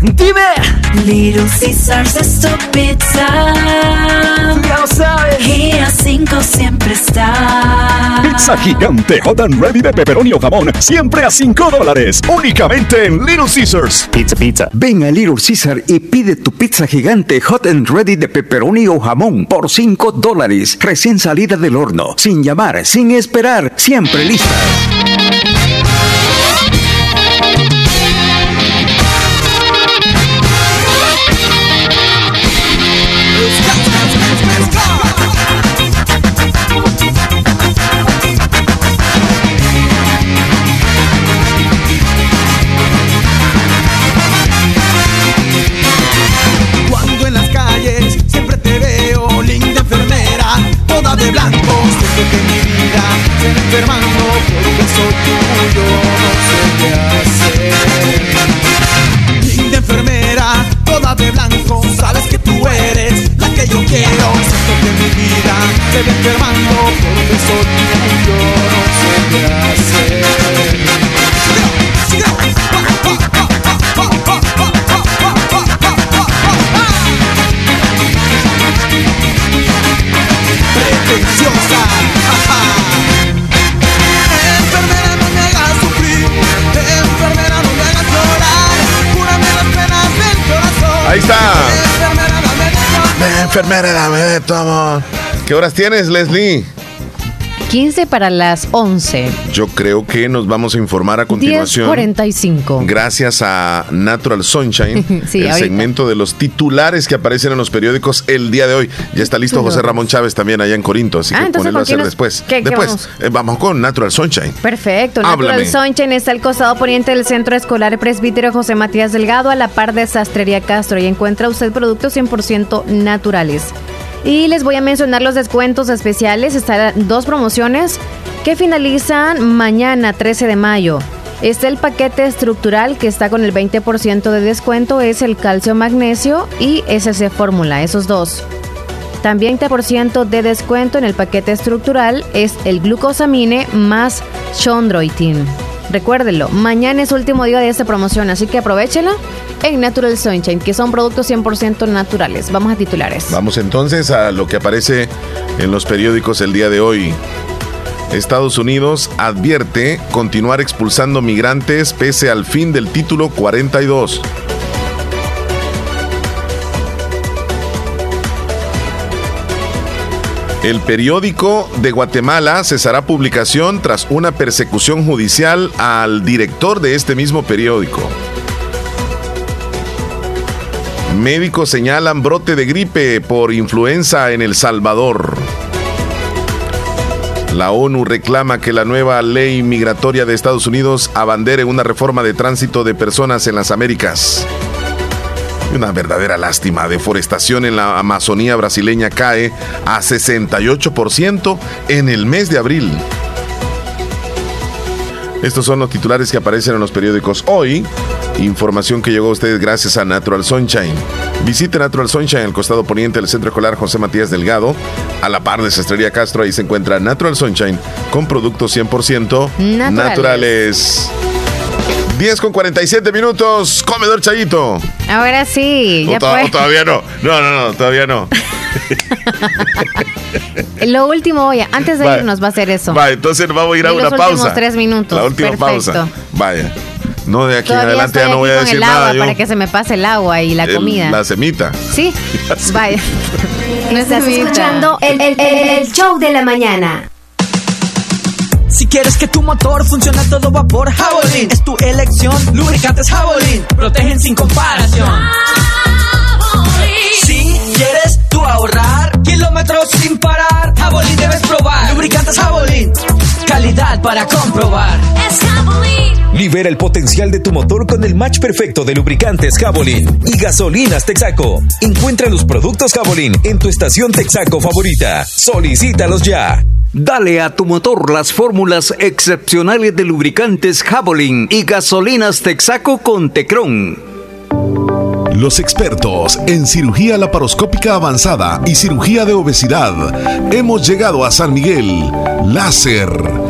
Dime. Little Caesars es tu pizza. Ya lo sabes. Y a 5 siempre está. Pizza gigante hot and ready de pepperoni o jamón Siempre a 5 dólares. Únicamente en Little Caesars. Pizza Pizza. Ven a Little Caesar y pide tu pizza gigante hot and ready de pepperoni o jamón Por 5 dólares. Recién salida del horno Sin llamar, sin esperar Siempre lista Enfermera, dame tu amor. ¿Qué horas tienes, Leslie? 15 para las 11. Yo creo que nos vamos a informar a continuación. 10.45. Gracias a Natural Sunshine, (laughs) Sí, el ahorita. segmento de los titulares que aparecen en los periódicos el día de hoy. Ya está listo José Ramón Chávez también allá en Corinto, así Ah, que entonces, ponelo a ¿con quién hacer nos- después. qué- qué después, vamos? eh, vamos con Natural Sunshine. Perfecto. Háblame. Natural Sunshine está al costado poniente del Centro Escolar Presbítero José Matías Delgado, a la par de Sastrería Castro. Y encuentra usted productos 100% naturales. Y les voy a mencionar los descuentos especiales. Están dos promociones que finalizan mañana, 13 de mayo. Está el paquete estructural que está con el 20% de descuento. Es el calcio magnesio y SC Fórmula, esos dos. También 20% de descuento en el paquete estructural es el glucosamine más chondroitin. Recuérdelo, mañana es último día de esta promoción, así que aprovechela en Natural Sunshine, que son productos 100% naturales. Vamos a titulares. Vamos entonces a lo que aparece en los periódicos el día de hoy. Estados Unidos advierte continuar expulsando migrantes pese al fin del título 42. El periódico de Guatemala cesará publicación tras una persecución judicial al director de este mismo periódico. Médicos señalan brote de gripe por influenza en El Salvador. La ONU reclama que la nueva ley migratoria de Estados Unidos abandere una reforma de tránsito de personas en las Américas. Una verdadera lástima. Deforestación en la Amazonía brasileña cae a 68% en el mes de abril. Estos son los titulares que aparecen en los periódicos hoy. Información que llegó a ustedes gracias a Natural Sunshine. Visite Natural Sunshine al costado poniente del Centro Escolar José Matías Delgado. A la par de Sastrería Castro, ahí se encuentra Natural Sunshine con productos 100% Naturales. naturales. 10 con 47 minutos, comedor Chayito. Ahora sí, O ya to- o todavía no. No, no, no, todavía no. (laughs) Lo último, oye, antes de Va. irnos va a ser eso. Va, entonces vamos a ir a Y una los pausa. últimos tres minutos. La última Perfecto. pausa. Vaya. No, de aquí en Todavía adelante ya no voy a decir el agua nada yo. para que se me pase el agua y la El- comida. La semita. Sí, (laughs) vaya. No es Estás escuchando el, el- el- el show de la mañana. Si quieres que tu motor funcione a todo vapor, Javelin es tu elección. Lubricantes Javelin protegen sin comparación. Si quieres tú ahorrar kilómetros sin parar, Javelin debes probar. Lubricantes Javelin, calidad para comprobar. Libera el potencial de tu motor con el match perfecto de lubricantes Javelin y gasolinas Texaco. Encuentra los productos Javelin en tu estación Texaco favorita. Solicítalos ya. Dale a tu motor las fórmulas excepcionales de lubricantes Javelin y gasolinas Texaco con Tecron. Los expertos en cirugía laparoscópica avanzada y cirugía de obesidad. Hemos llegado a San Miguel. Láser.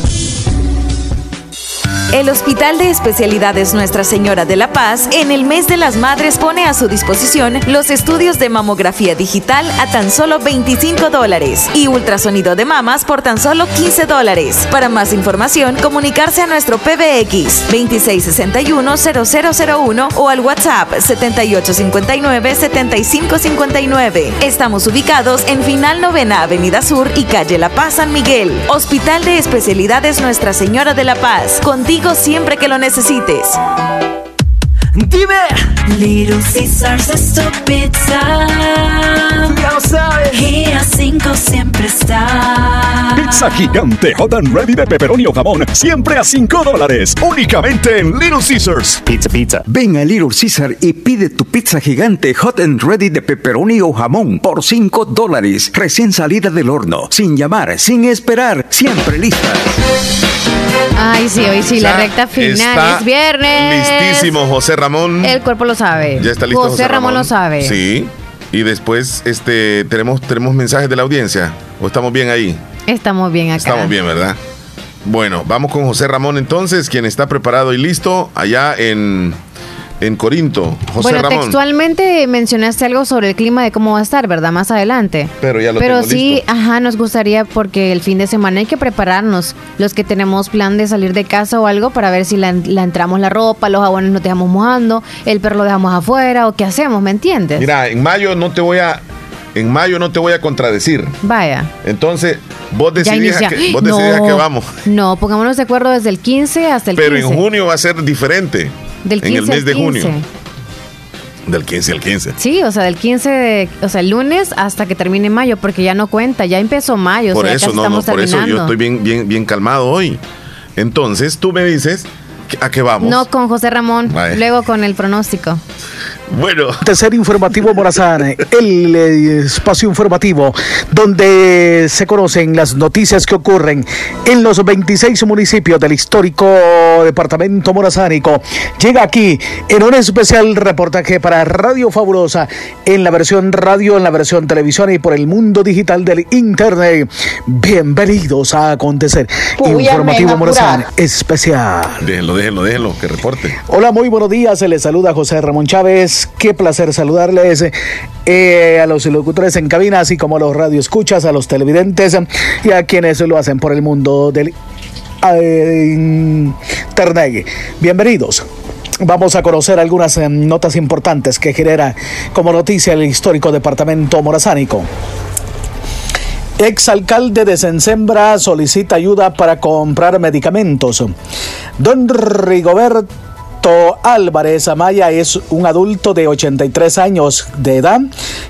El Hospital de Especialidades Nuestra Señora de la Paz en el mes de las madres pone a su disposición los estudios de mamografía digital a tan solo 25 dólares y ultrasonido de mamas por tan solo 15 dólares. Para más información, comunicarse a nuestro PBX 2661-0001 o al WhatsApp 7859-7559. Estamos ubicados en Final Novena Avenida Sur y Calle La Paz San Miguel. Hospital de Especialidades Nuestra Señora de la Paz. Contigo siempre que lo necesites. Dime. Little Caesars es tu pizza. Ya lo sabes. Y a 5 siempre está. Pizza gigante hot and ready de pepperoni o jamón, siempre a 5 dólares, únicamente en Little Caesars. Pizza, pizza. Ven a Little Caesar y pide tu pizza gigante hot and ready de pepperoni o jamón por 5 dólares, recién salida del horno, sin llamar, sin esperar, siempre lista. Ay, sí, hoy sí, la recta final. está Es viernes. Listísimo, José Ramón. El cuerpo lo sabe. Ya está listo. José, Ramón, lo sabe. Sí. Y después, este, tenemos, tenemos mensajes de la audiencia. ¿O estamos bien ahí? Estamos bien acá. Estamos bien, ¿verdad? Bueno, vamos con José Ramón entonces, quien está preparado y listo allá en, en Corinto. José bueno, Ramón. textualmente mencionaste algo sobre el clima de cómo va a estar, ¿verdad? Más adelante. Pero ya lo Pero tengo sí, listo. ajá, nos gustaría porque el fin de semana hay que prepararnos. Los que tenemos plan de salir de casa o algo para ver si la, la entramos la ropa, los jabones nos dejamos mojando, el perro lo dejamos afuera o qué hacemos, ¿me entiendes? Mira, en mayo no te voy a, en mayo no te voy a contradecir. Vaya. Entonces, vos decidís, a que, vos decidís a (gasps) No, que vamos. No, pongámonos de acuerdo desde el 15 hasta el Pero 15. en junio va a ser diferente. Del 15 en el mes al de junio. 15. Del 15 al 15. Sí, o sea, del 15 de, o sea, el lunes hasta que termine mayo, porque ya no cuenta, ya empezó mayo, por o sea, eso, no, no, por eso yo estoy bien, bien, bien calmado hoy. Entonces, tú me dices a qué vamos. No con José Ramón, luego con el pronóstico. Bueno. Tercer informativo Morazán, el espacio informativo donde se conocen las noticias que ocurren en los 26 municipios del histórico departamento morazánico. Llega aquí en un especial reportaje para Radio Fabulosa en la versión radio, en la versión televisión y por el mundo digital del internet. Bienvenidos a acontecer. Informativo. Morazán especial. Déjenlo, déjenlo, déjenlo, que reporte. Hola, muy buenos días. Se les saluda José Ramón Chávez. Qué placer saludarles eh, a los locutores en cabina, así como a los radioescuchas, a los televidentes y a quienes lo hacen por el mundo del eh, internet. Bienvenidos. Vamos a conocer algunas eh, notas importantes que genera como noticia el histórico departamento morazánico. Exalcalde de Sensembra solicita ayuda para comprar medicamentos. Don Rigobert Alberto Álvarez Amaya es un adulto de 83 años de edad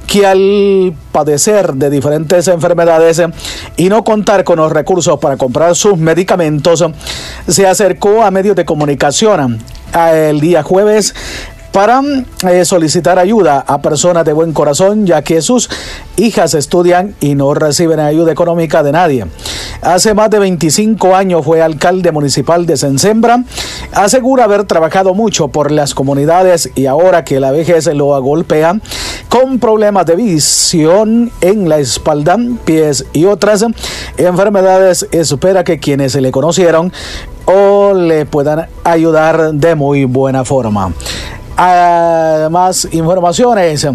que al padecer de diferentes enfermedades y no contar con los recursos para comprar sus medicamentos, se acercó a medios de comunicación. El día jueves para eh, solicitar ayuda a personas de buen corazón, ya que sus hijas estudian y no reciben ayuda económica de nadie. Hace más de 25 años fue alcalde municipal de Sensembra. Asegura haber trabajado mucho por las comunidades y ahora que la vejez lo golpea con problemas de visión en la espalda, pies y otras enfermedades, espera que quienes le conocieron o le puedan ayudar de muy buena forma. Además, informaciones.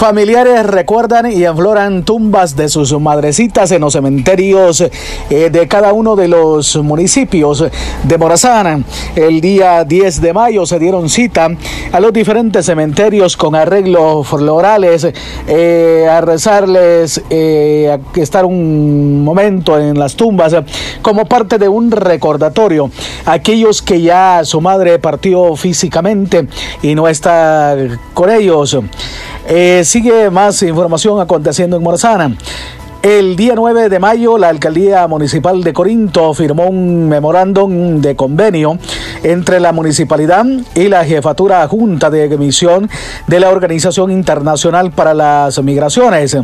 Familiares recuerdan y enfloran tumbas de sus madrecitas en los cementerios eh, de cada uno de los municipios de Morazán. El día 10 de mayo se dieron cita a los diferentes cementerios con arreglos florales eh, a rezarles, eh, a estar un momento en las tumbas como parte de un recordatorio. Aquellos que ya su madre partió físicamente y no está con ellos. Eh, sigue más información aconteciendo en Morazana. El día 9 de mayo, la alcaldía municipal de Corinto firmó un memorándum de convenio entre la municipalidad y la jefatura junta de emisión de la Organización Internacional para las Migraciones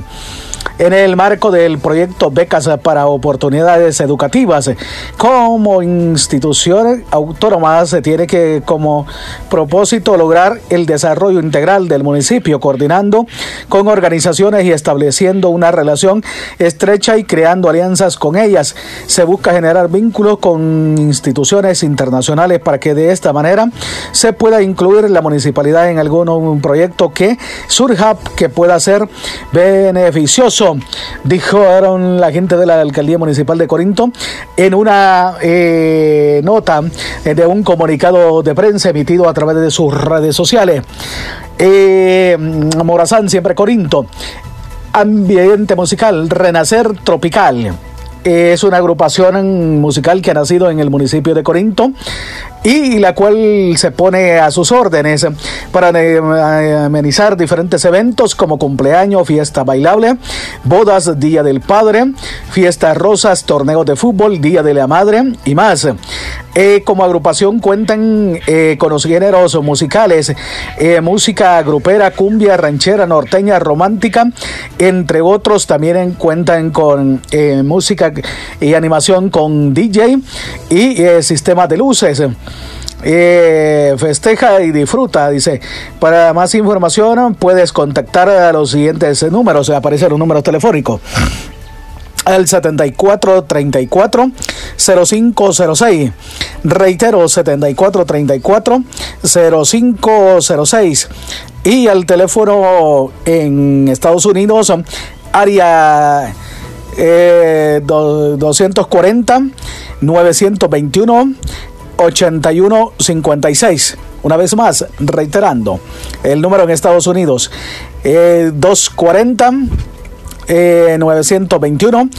en el marco del proyecto Becas para Oportunidades Educativas. Como institución autónoma se tiene que como propósito lograr el desarrollo integral del municipio, coordinando con organizaciones y estableciendo una relación estrecha y creando alianzas con ellas. Se busca generar vínculos con instituciones internacionales para que de esta manera se pueda incluir la municipalidad en algún proyecto que surja que pueda ser beneficioso dijeron la gente de la alcaldía municipal de Corinto en una eh, nota de un comunicado de prensa emitido a través de sus redes sociales. Eh, Morazán, siempre Corinto. Ambiente musical, Renacer Tropical es una agrupación musical que ha nacido en el municipio de Corinto y la cual se pone a sus órdenes para amenizar diferentes eventos como cumpleaños, fiesta bailable, bodas, Día del Padre, fiestas rosas, torneos de fútbol, Día de la Madre y más. Eh, como agrupación cuentan eh, con los géneros musicales, eh, música grupera, cumbia, ranchera, norteña, romántica, entre otros. También cuentan con música y animación con DJ y sistemas de luces. festeja y disfruta, dice. Para más información puedes contactar a los siguientes números, aparecen los números telefónicos al 7434 0506. Reitero, 7434 0506. Y al teléfono en Estados Unidos, área eh, 240 921 8156. Una vez más, reiterando, el número en Estados Unidos, eh, 240 eh, 921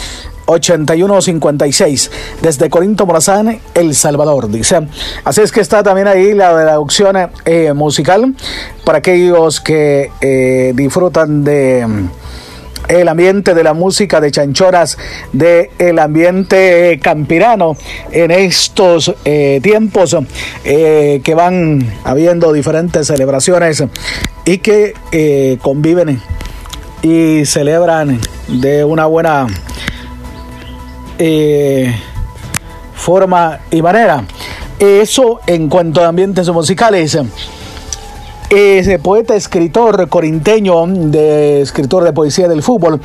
8156 desde Corinto Morazán, El Salvador, dice. Así es que está también ahí la la eh, musical para aquellos que eh, disfrutan de el ambiente de la música de chanchoras, de ambiente campirano en estos eh, tiempos eh, que van habiendo diferentes celebraciones y que eh, conviven y celebran de una buena eh, forma y manera. Eso en cuanto a ambientes musicales. Ese poeta, escritor corinteño, de, escritor de poesía del fútbol,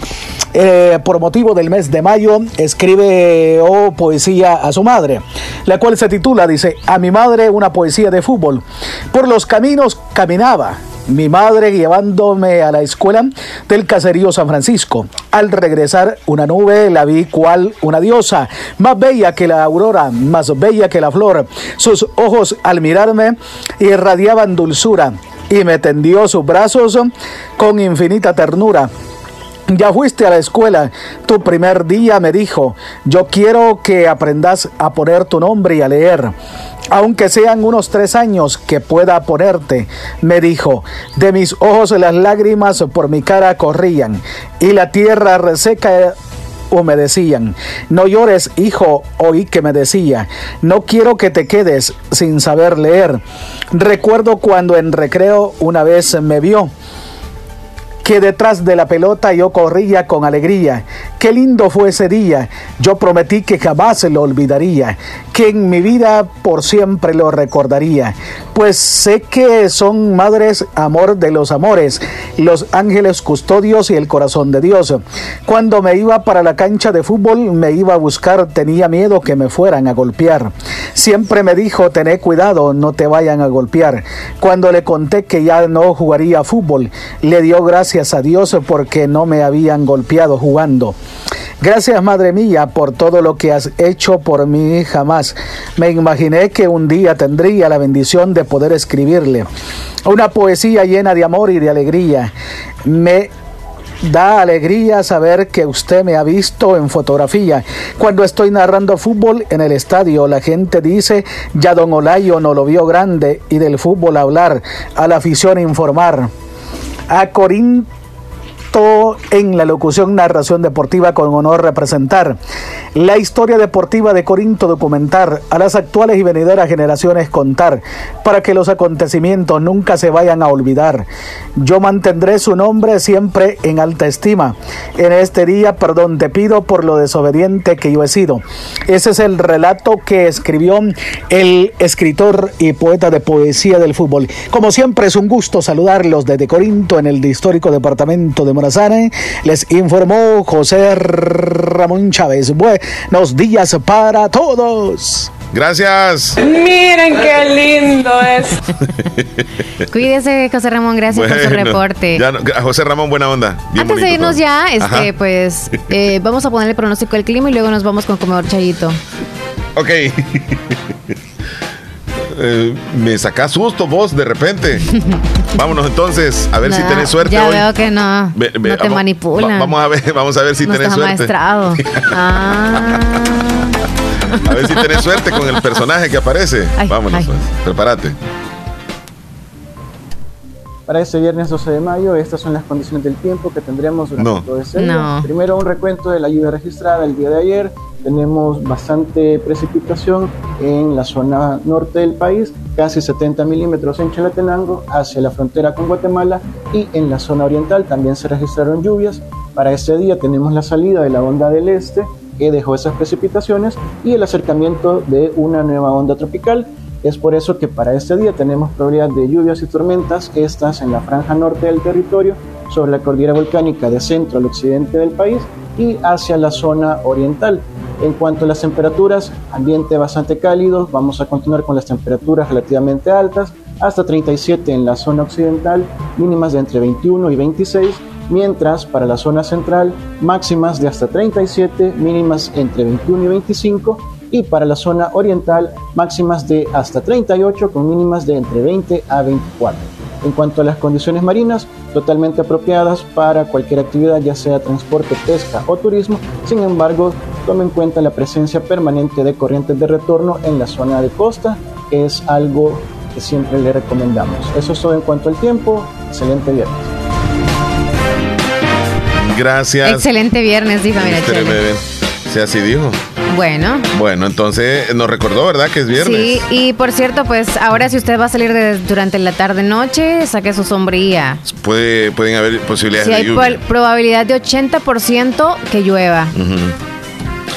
eh, por motivo del mes de mayo, escribe o poesía a su madre, la cual se titula, dice, a mi madre una poesía de fútbol. Por los caminos caminaba, mi madre llevándome a la escuela del caserío San Francisco. Al regresar, una nube la vi cual una diosa, más bella que la aurora, más bella que la flor. Sus ojos al mirarme irradiaban dulzura y me tendió sus brazos con infinita ternura. Ya fuiste a la escuela. Tu primer día me dijo, yo quiero que aprendas a poner tu nombre y a leer. aunque sean unos tres años que pueda ponerte, me dijo. De mis ojos las lágrimas por mi cara corrían y la tierra reseca humedecían. No llores, hijo, oí que me decía. No quiero que te quedes sin saber leer. Recuerdo cuando en recreo una vez me vio que detrás de la pelota yo corría con alegría. Qué lindo fue ese día. Yo prometí que jamás lo olvidaría, que en mi vida por siempre lo recordaría. Pues sé que son madres amor de los amores, los ángeles custodios y el corazón de Dios. Cuando me iba para la cancha de fútbol, me iba a buscar, tenía miedo que me fueran a golpear. Siempre me dijo, tené cuidado, no te vayan a golpear. Cuando le conté que ya no jugaría fútbol, le dio gracias a Dios porque no me habían golpeado jugando. Gracias, Madre mía, por todo lo que has hecho por mí jamás. Me imaginé que un día tendría la bendición de poder escribirle una poesía llena de amor y de alegría. Me Da alegría saber que usted me ha visto en fotografía. Cuando estoy narrando fútbol en el estadio, la gente dice, ya don Olayo no lo vio grande y del fútbol hablar, a la afición informar a Corinto en la locución narración deportiva con honor representar la historia deportiva de Corinto documentar a las actuales y venideras generaciones contar para que los acontecimientos nunca se vayan a olvidar. Yo mantendré su nombre siempre en alta estima. En este día perdón te pido por lo desobediente que yo he sido. Ese es el relato que escribió el escritor y poeta de poesía del fútbol. Como siempre es un gusto saludarlos desde Corinto en el histórico departamento de Morazane. Les informó José Ramón Chávez. Buenos días para todos. Gracias. Miren qué lindo es. (laughs) Cuídese, José Ramón, gracias por su reporte. ya no- José Ramón, buena onda. Bien Antes de irnos todo. ya, este, Ajá. pues eh, vamos a poner el pronóstico del clima y luego nos vamos con comedor chayito. Ok. (laughs) Eh, me sacás susto vos de repente. (laughs) Vámonos entonces, a ver si tenés suerte Ya hoy. veo que no, Ve- ve- no te vamos- manipulan. va- vamos a ver, (laughs) vamos a ver si no tenés estás suerte. (laughs) Ah. A ver si tenés suerte con el personaje que aparece. Ay, Vámonos, ay. pues. Prepárate. Para este viernes 12 de mayo, estas son las condiciones del tiempo que tendremos durante No. todo este día. No. Primero, un recuento de la lluvia registrada el día de ayer. Tenemos bastante precipitación en la zona norte del país, casi 70 milímetros en Chalatenango, hacia la frontera con Guatemala y en la zona oriental también se registraron lluvias. Para este día tenemos la salida de la onda del este que dejó esas precipitaciones y el acercamiento de una nueva onda tropical. Es por eso que para este día tenemos probabilidad de lluvias y tormentas, estas en la franja norte del territorio, sobre la cordillera volcánica de centro al occidente del país y hacia la zona oriental. En cuanto a las temperaturas, ambiente bastante cálido, vamos a continuar con las temperaturas relativamente altas, hasta 37 en la zona occidental, mínimas de entre 21 y 26, mientras para la zona central, máximas de hasta 37, mínimas entre 21 y 25, y para la zona oriental, máximas de hasta 38 con mínimas de entre 20 a 24. En cuanto a las condiciones marinas, totalmente apropiadas para cualquier actividad, ya sea transporte, pesca o turismo. Sin embargo, tome en cuenta la presencia permanente de corrientes de retorno en la zona de costa. Es algo que siempre le recomendamos. Eso es todo en cuanto al tiempo. Excelente viernes. Gracias. Excelente viernes, dijo mira. Sí, así dijo. Bueno. Bueno, entonces nos recordó, ¿verdad? Que es viernes. Sí, y por cierto, pues ahora si usted va a salir de- durante la tarde-noche, saque su sombría. Puede, pueden haber posibilidades Si de hay lluvia. pol- probabilidad de 80% que llueva.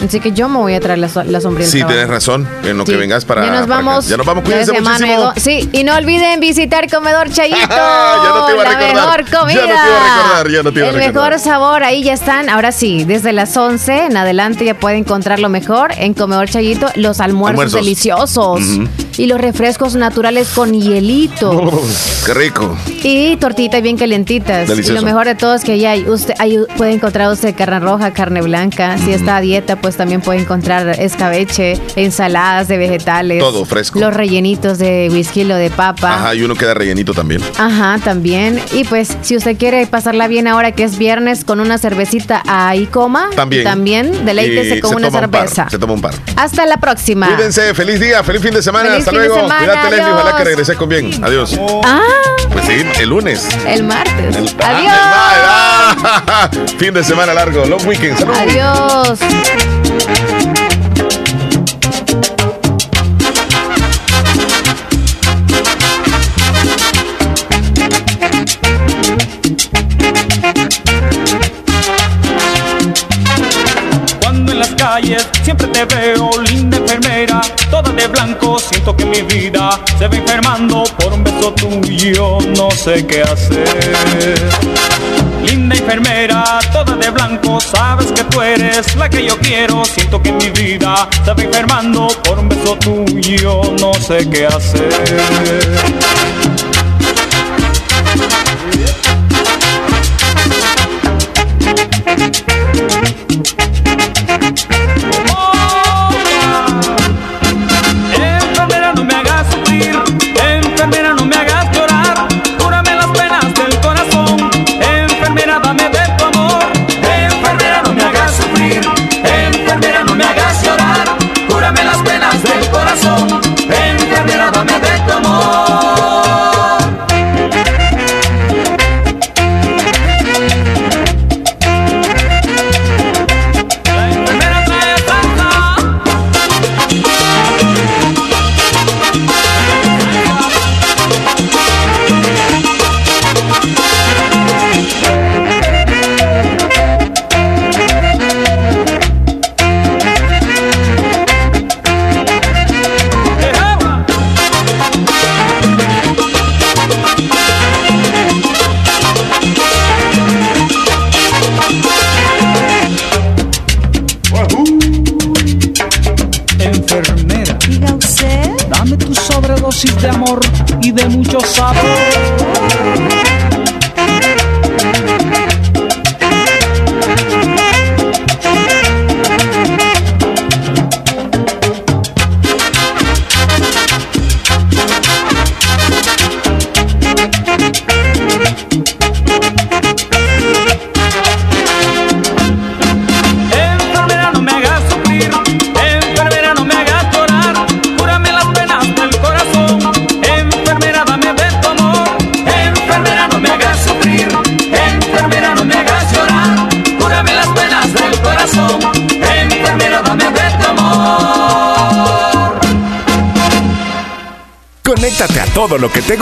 Así que yo me voy a traer la, la sombría. del Sí, tienes razón. En lo Sí. que vengas para. Ya nos vamos. Ya nos vamos. Cuídense muchísimo. Sí, y no olviden visitar Comedor Chayito. (laughs) ya no te iba a la recordar. mejor Ya no comida. te iba a recordar, ya no te iba a El recordar. mejor sabor, ahí ya están. Ahora sí, desde las 11 en adelante ya puede encontrar lo mejor en Comedor Chayito. Los almuerzos, Almuerzos. deliciosos. Ujú. Y los refrescos naturales con hielito. (laughs) Qué rico. Y tortitas bien calientitas. Delicioso. Y lo mejor de todo es que ya hay, usted ahí puede encontrar usted carne roja, carne blanca. Si está a dieta, pues también puede encontrar escabeche, ensaladas de vegetales. Todo fresco. Los rellenitos de whisky o de papa. Ajá, y uno queda rellenito también. Ajá, también. Y pues, si usted quiere pasarla bien ahora que es viernes con una cervecita ahí coma, También. también deleítese con una toma un par, cerveza. se toma un par. Hasta la próxima. Cuídense, feliz día, feliz fin de semana. Feliz Hasta fin de luego. semana. Cuídate, Leslie. Ojalá que regreses con bien. Adiós. Ah, Pues sí, el lunes. el martes. El- Adiós. Ah, (laughs) fin de semana largo. Long weekend. Salud. Adiós. Siento que mi vida se va enfermando por un beso tuyo, no sé qué hacer. Linda enfermera, toda de blanco, sabes que tú eres la que yo quiero, siento que mi vida se va enfermando por un beso tuyo, no sé qué hacer.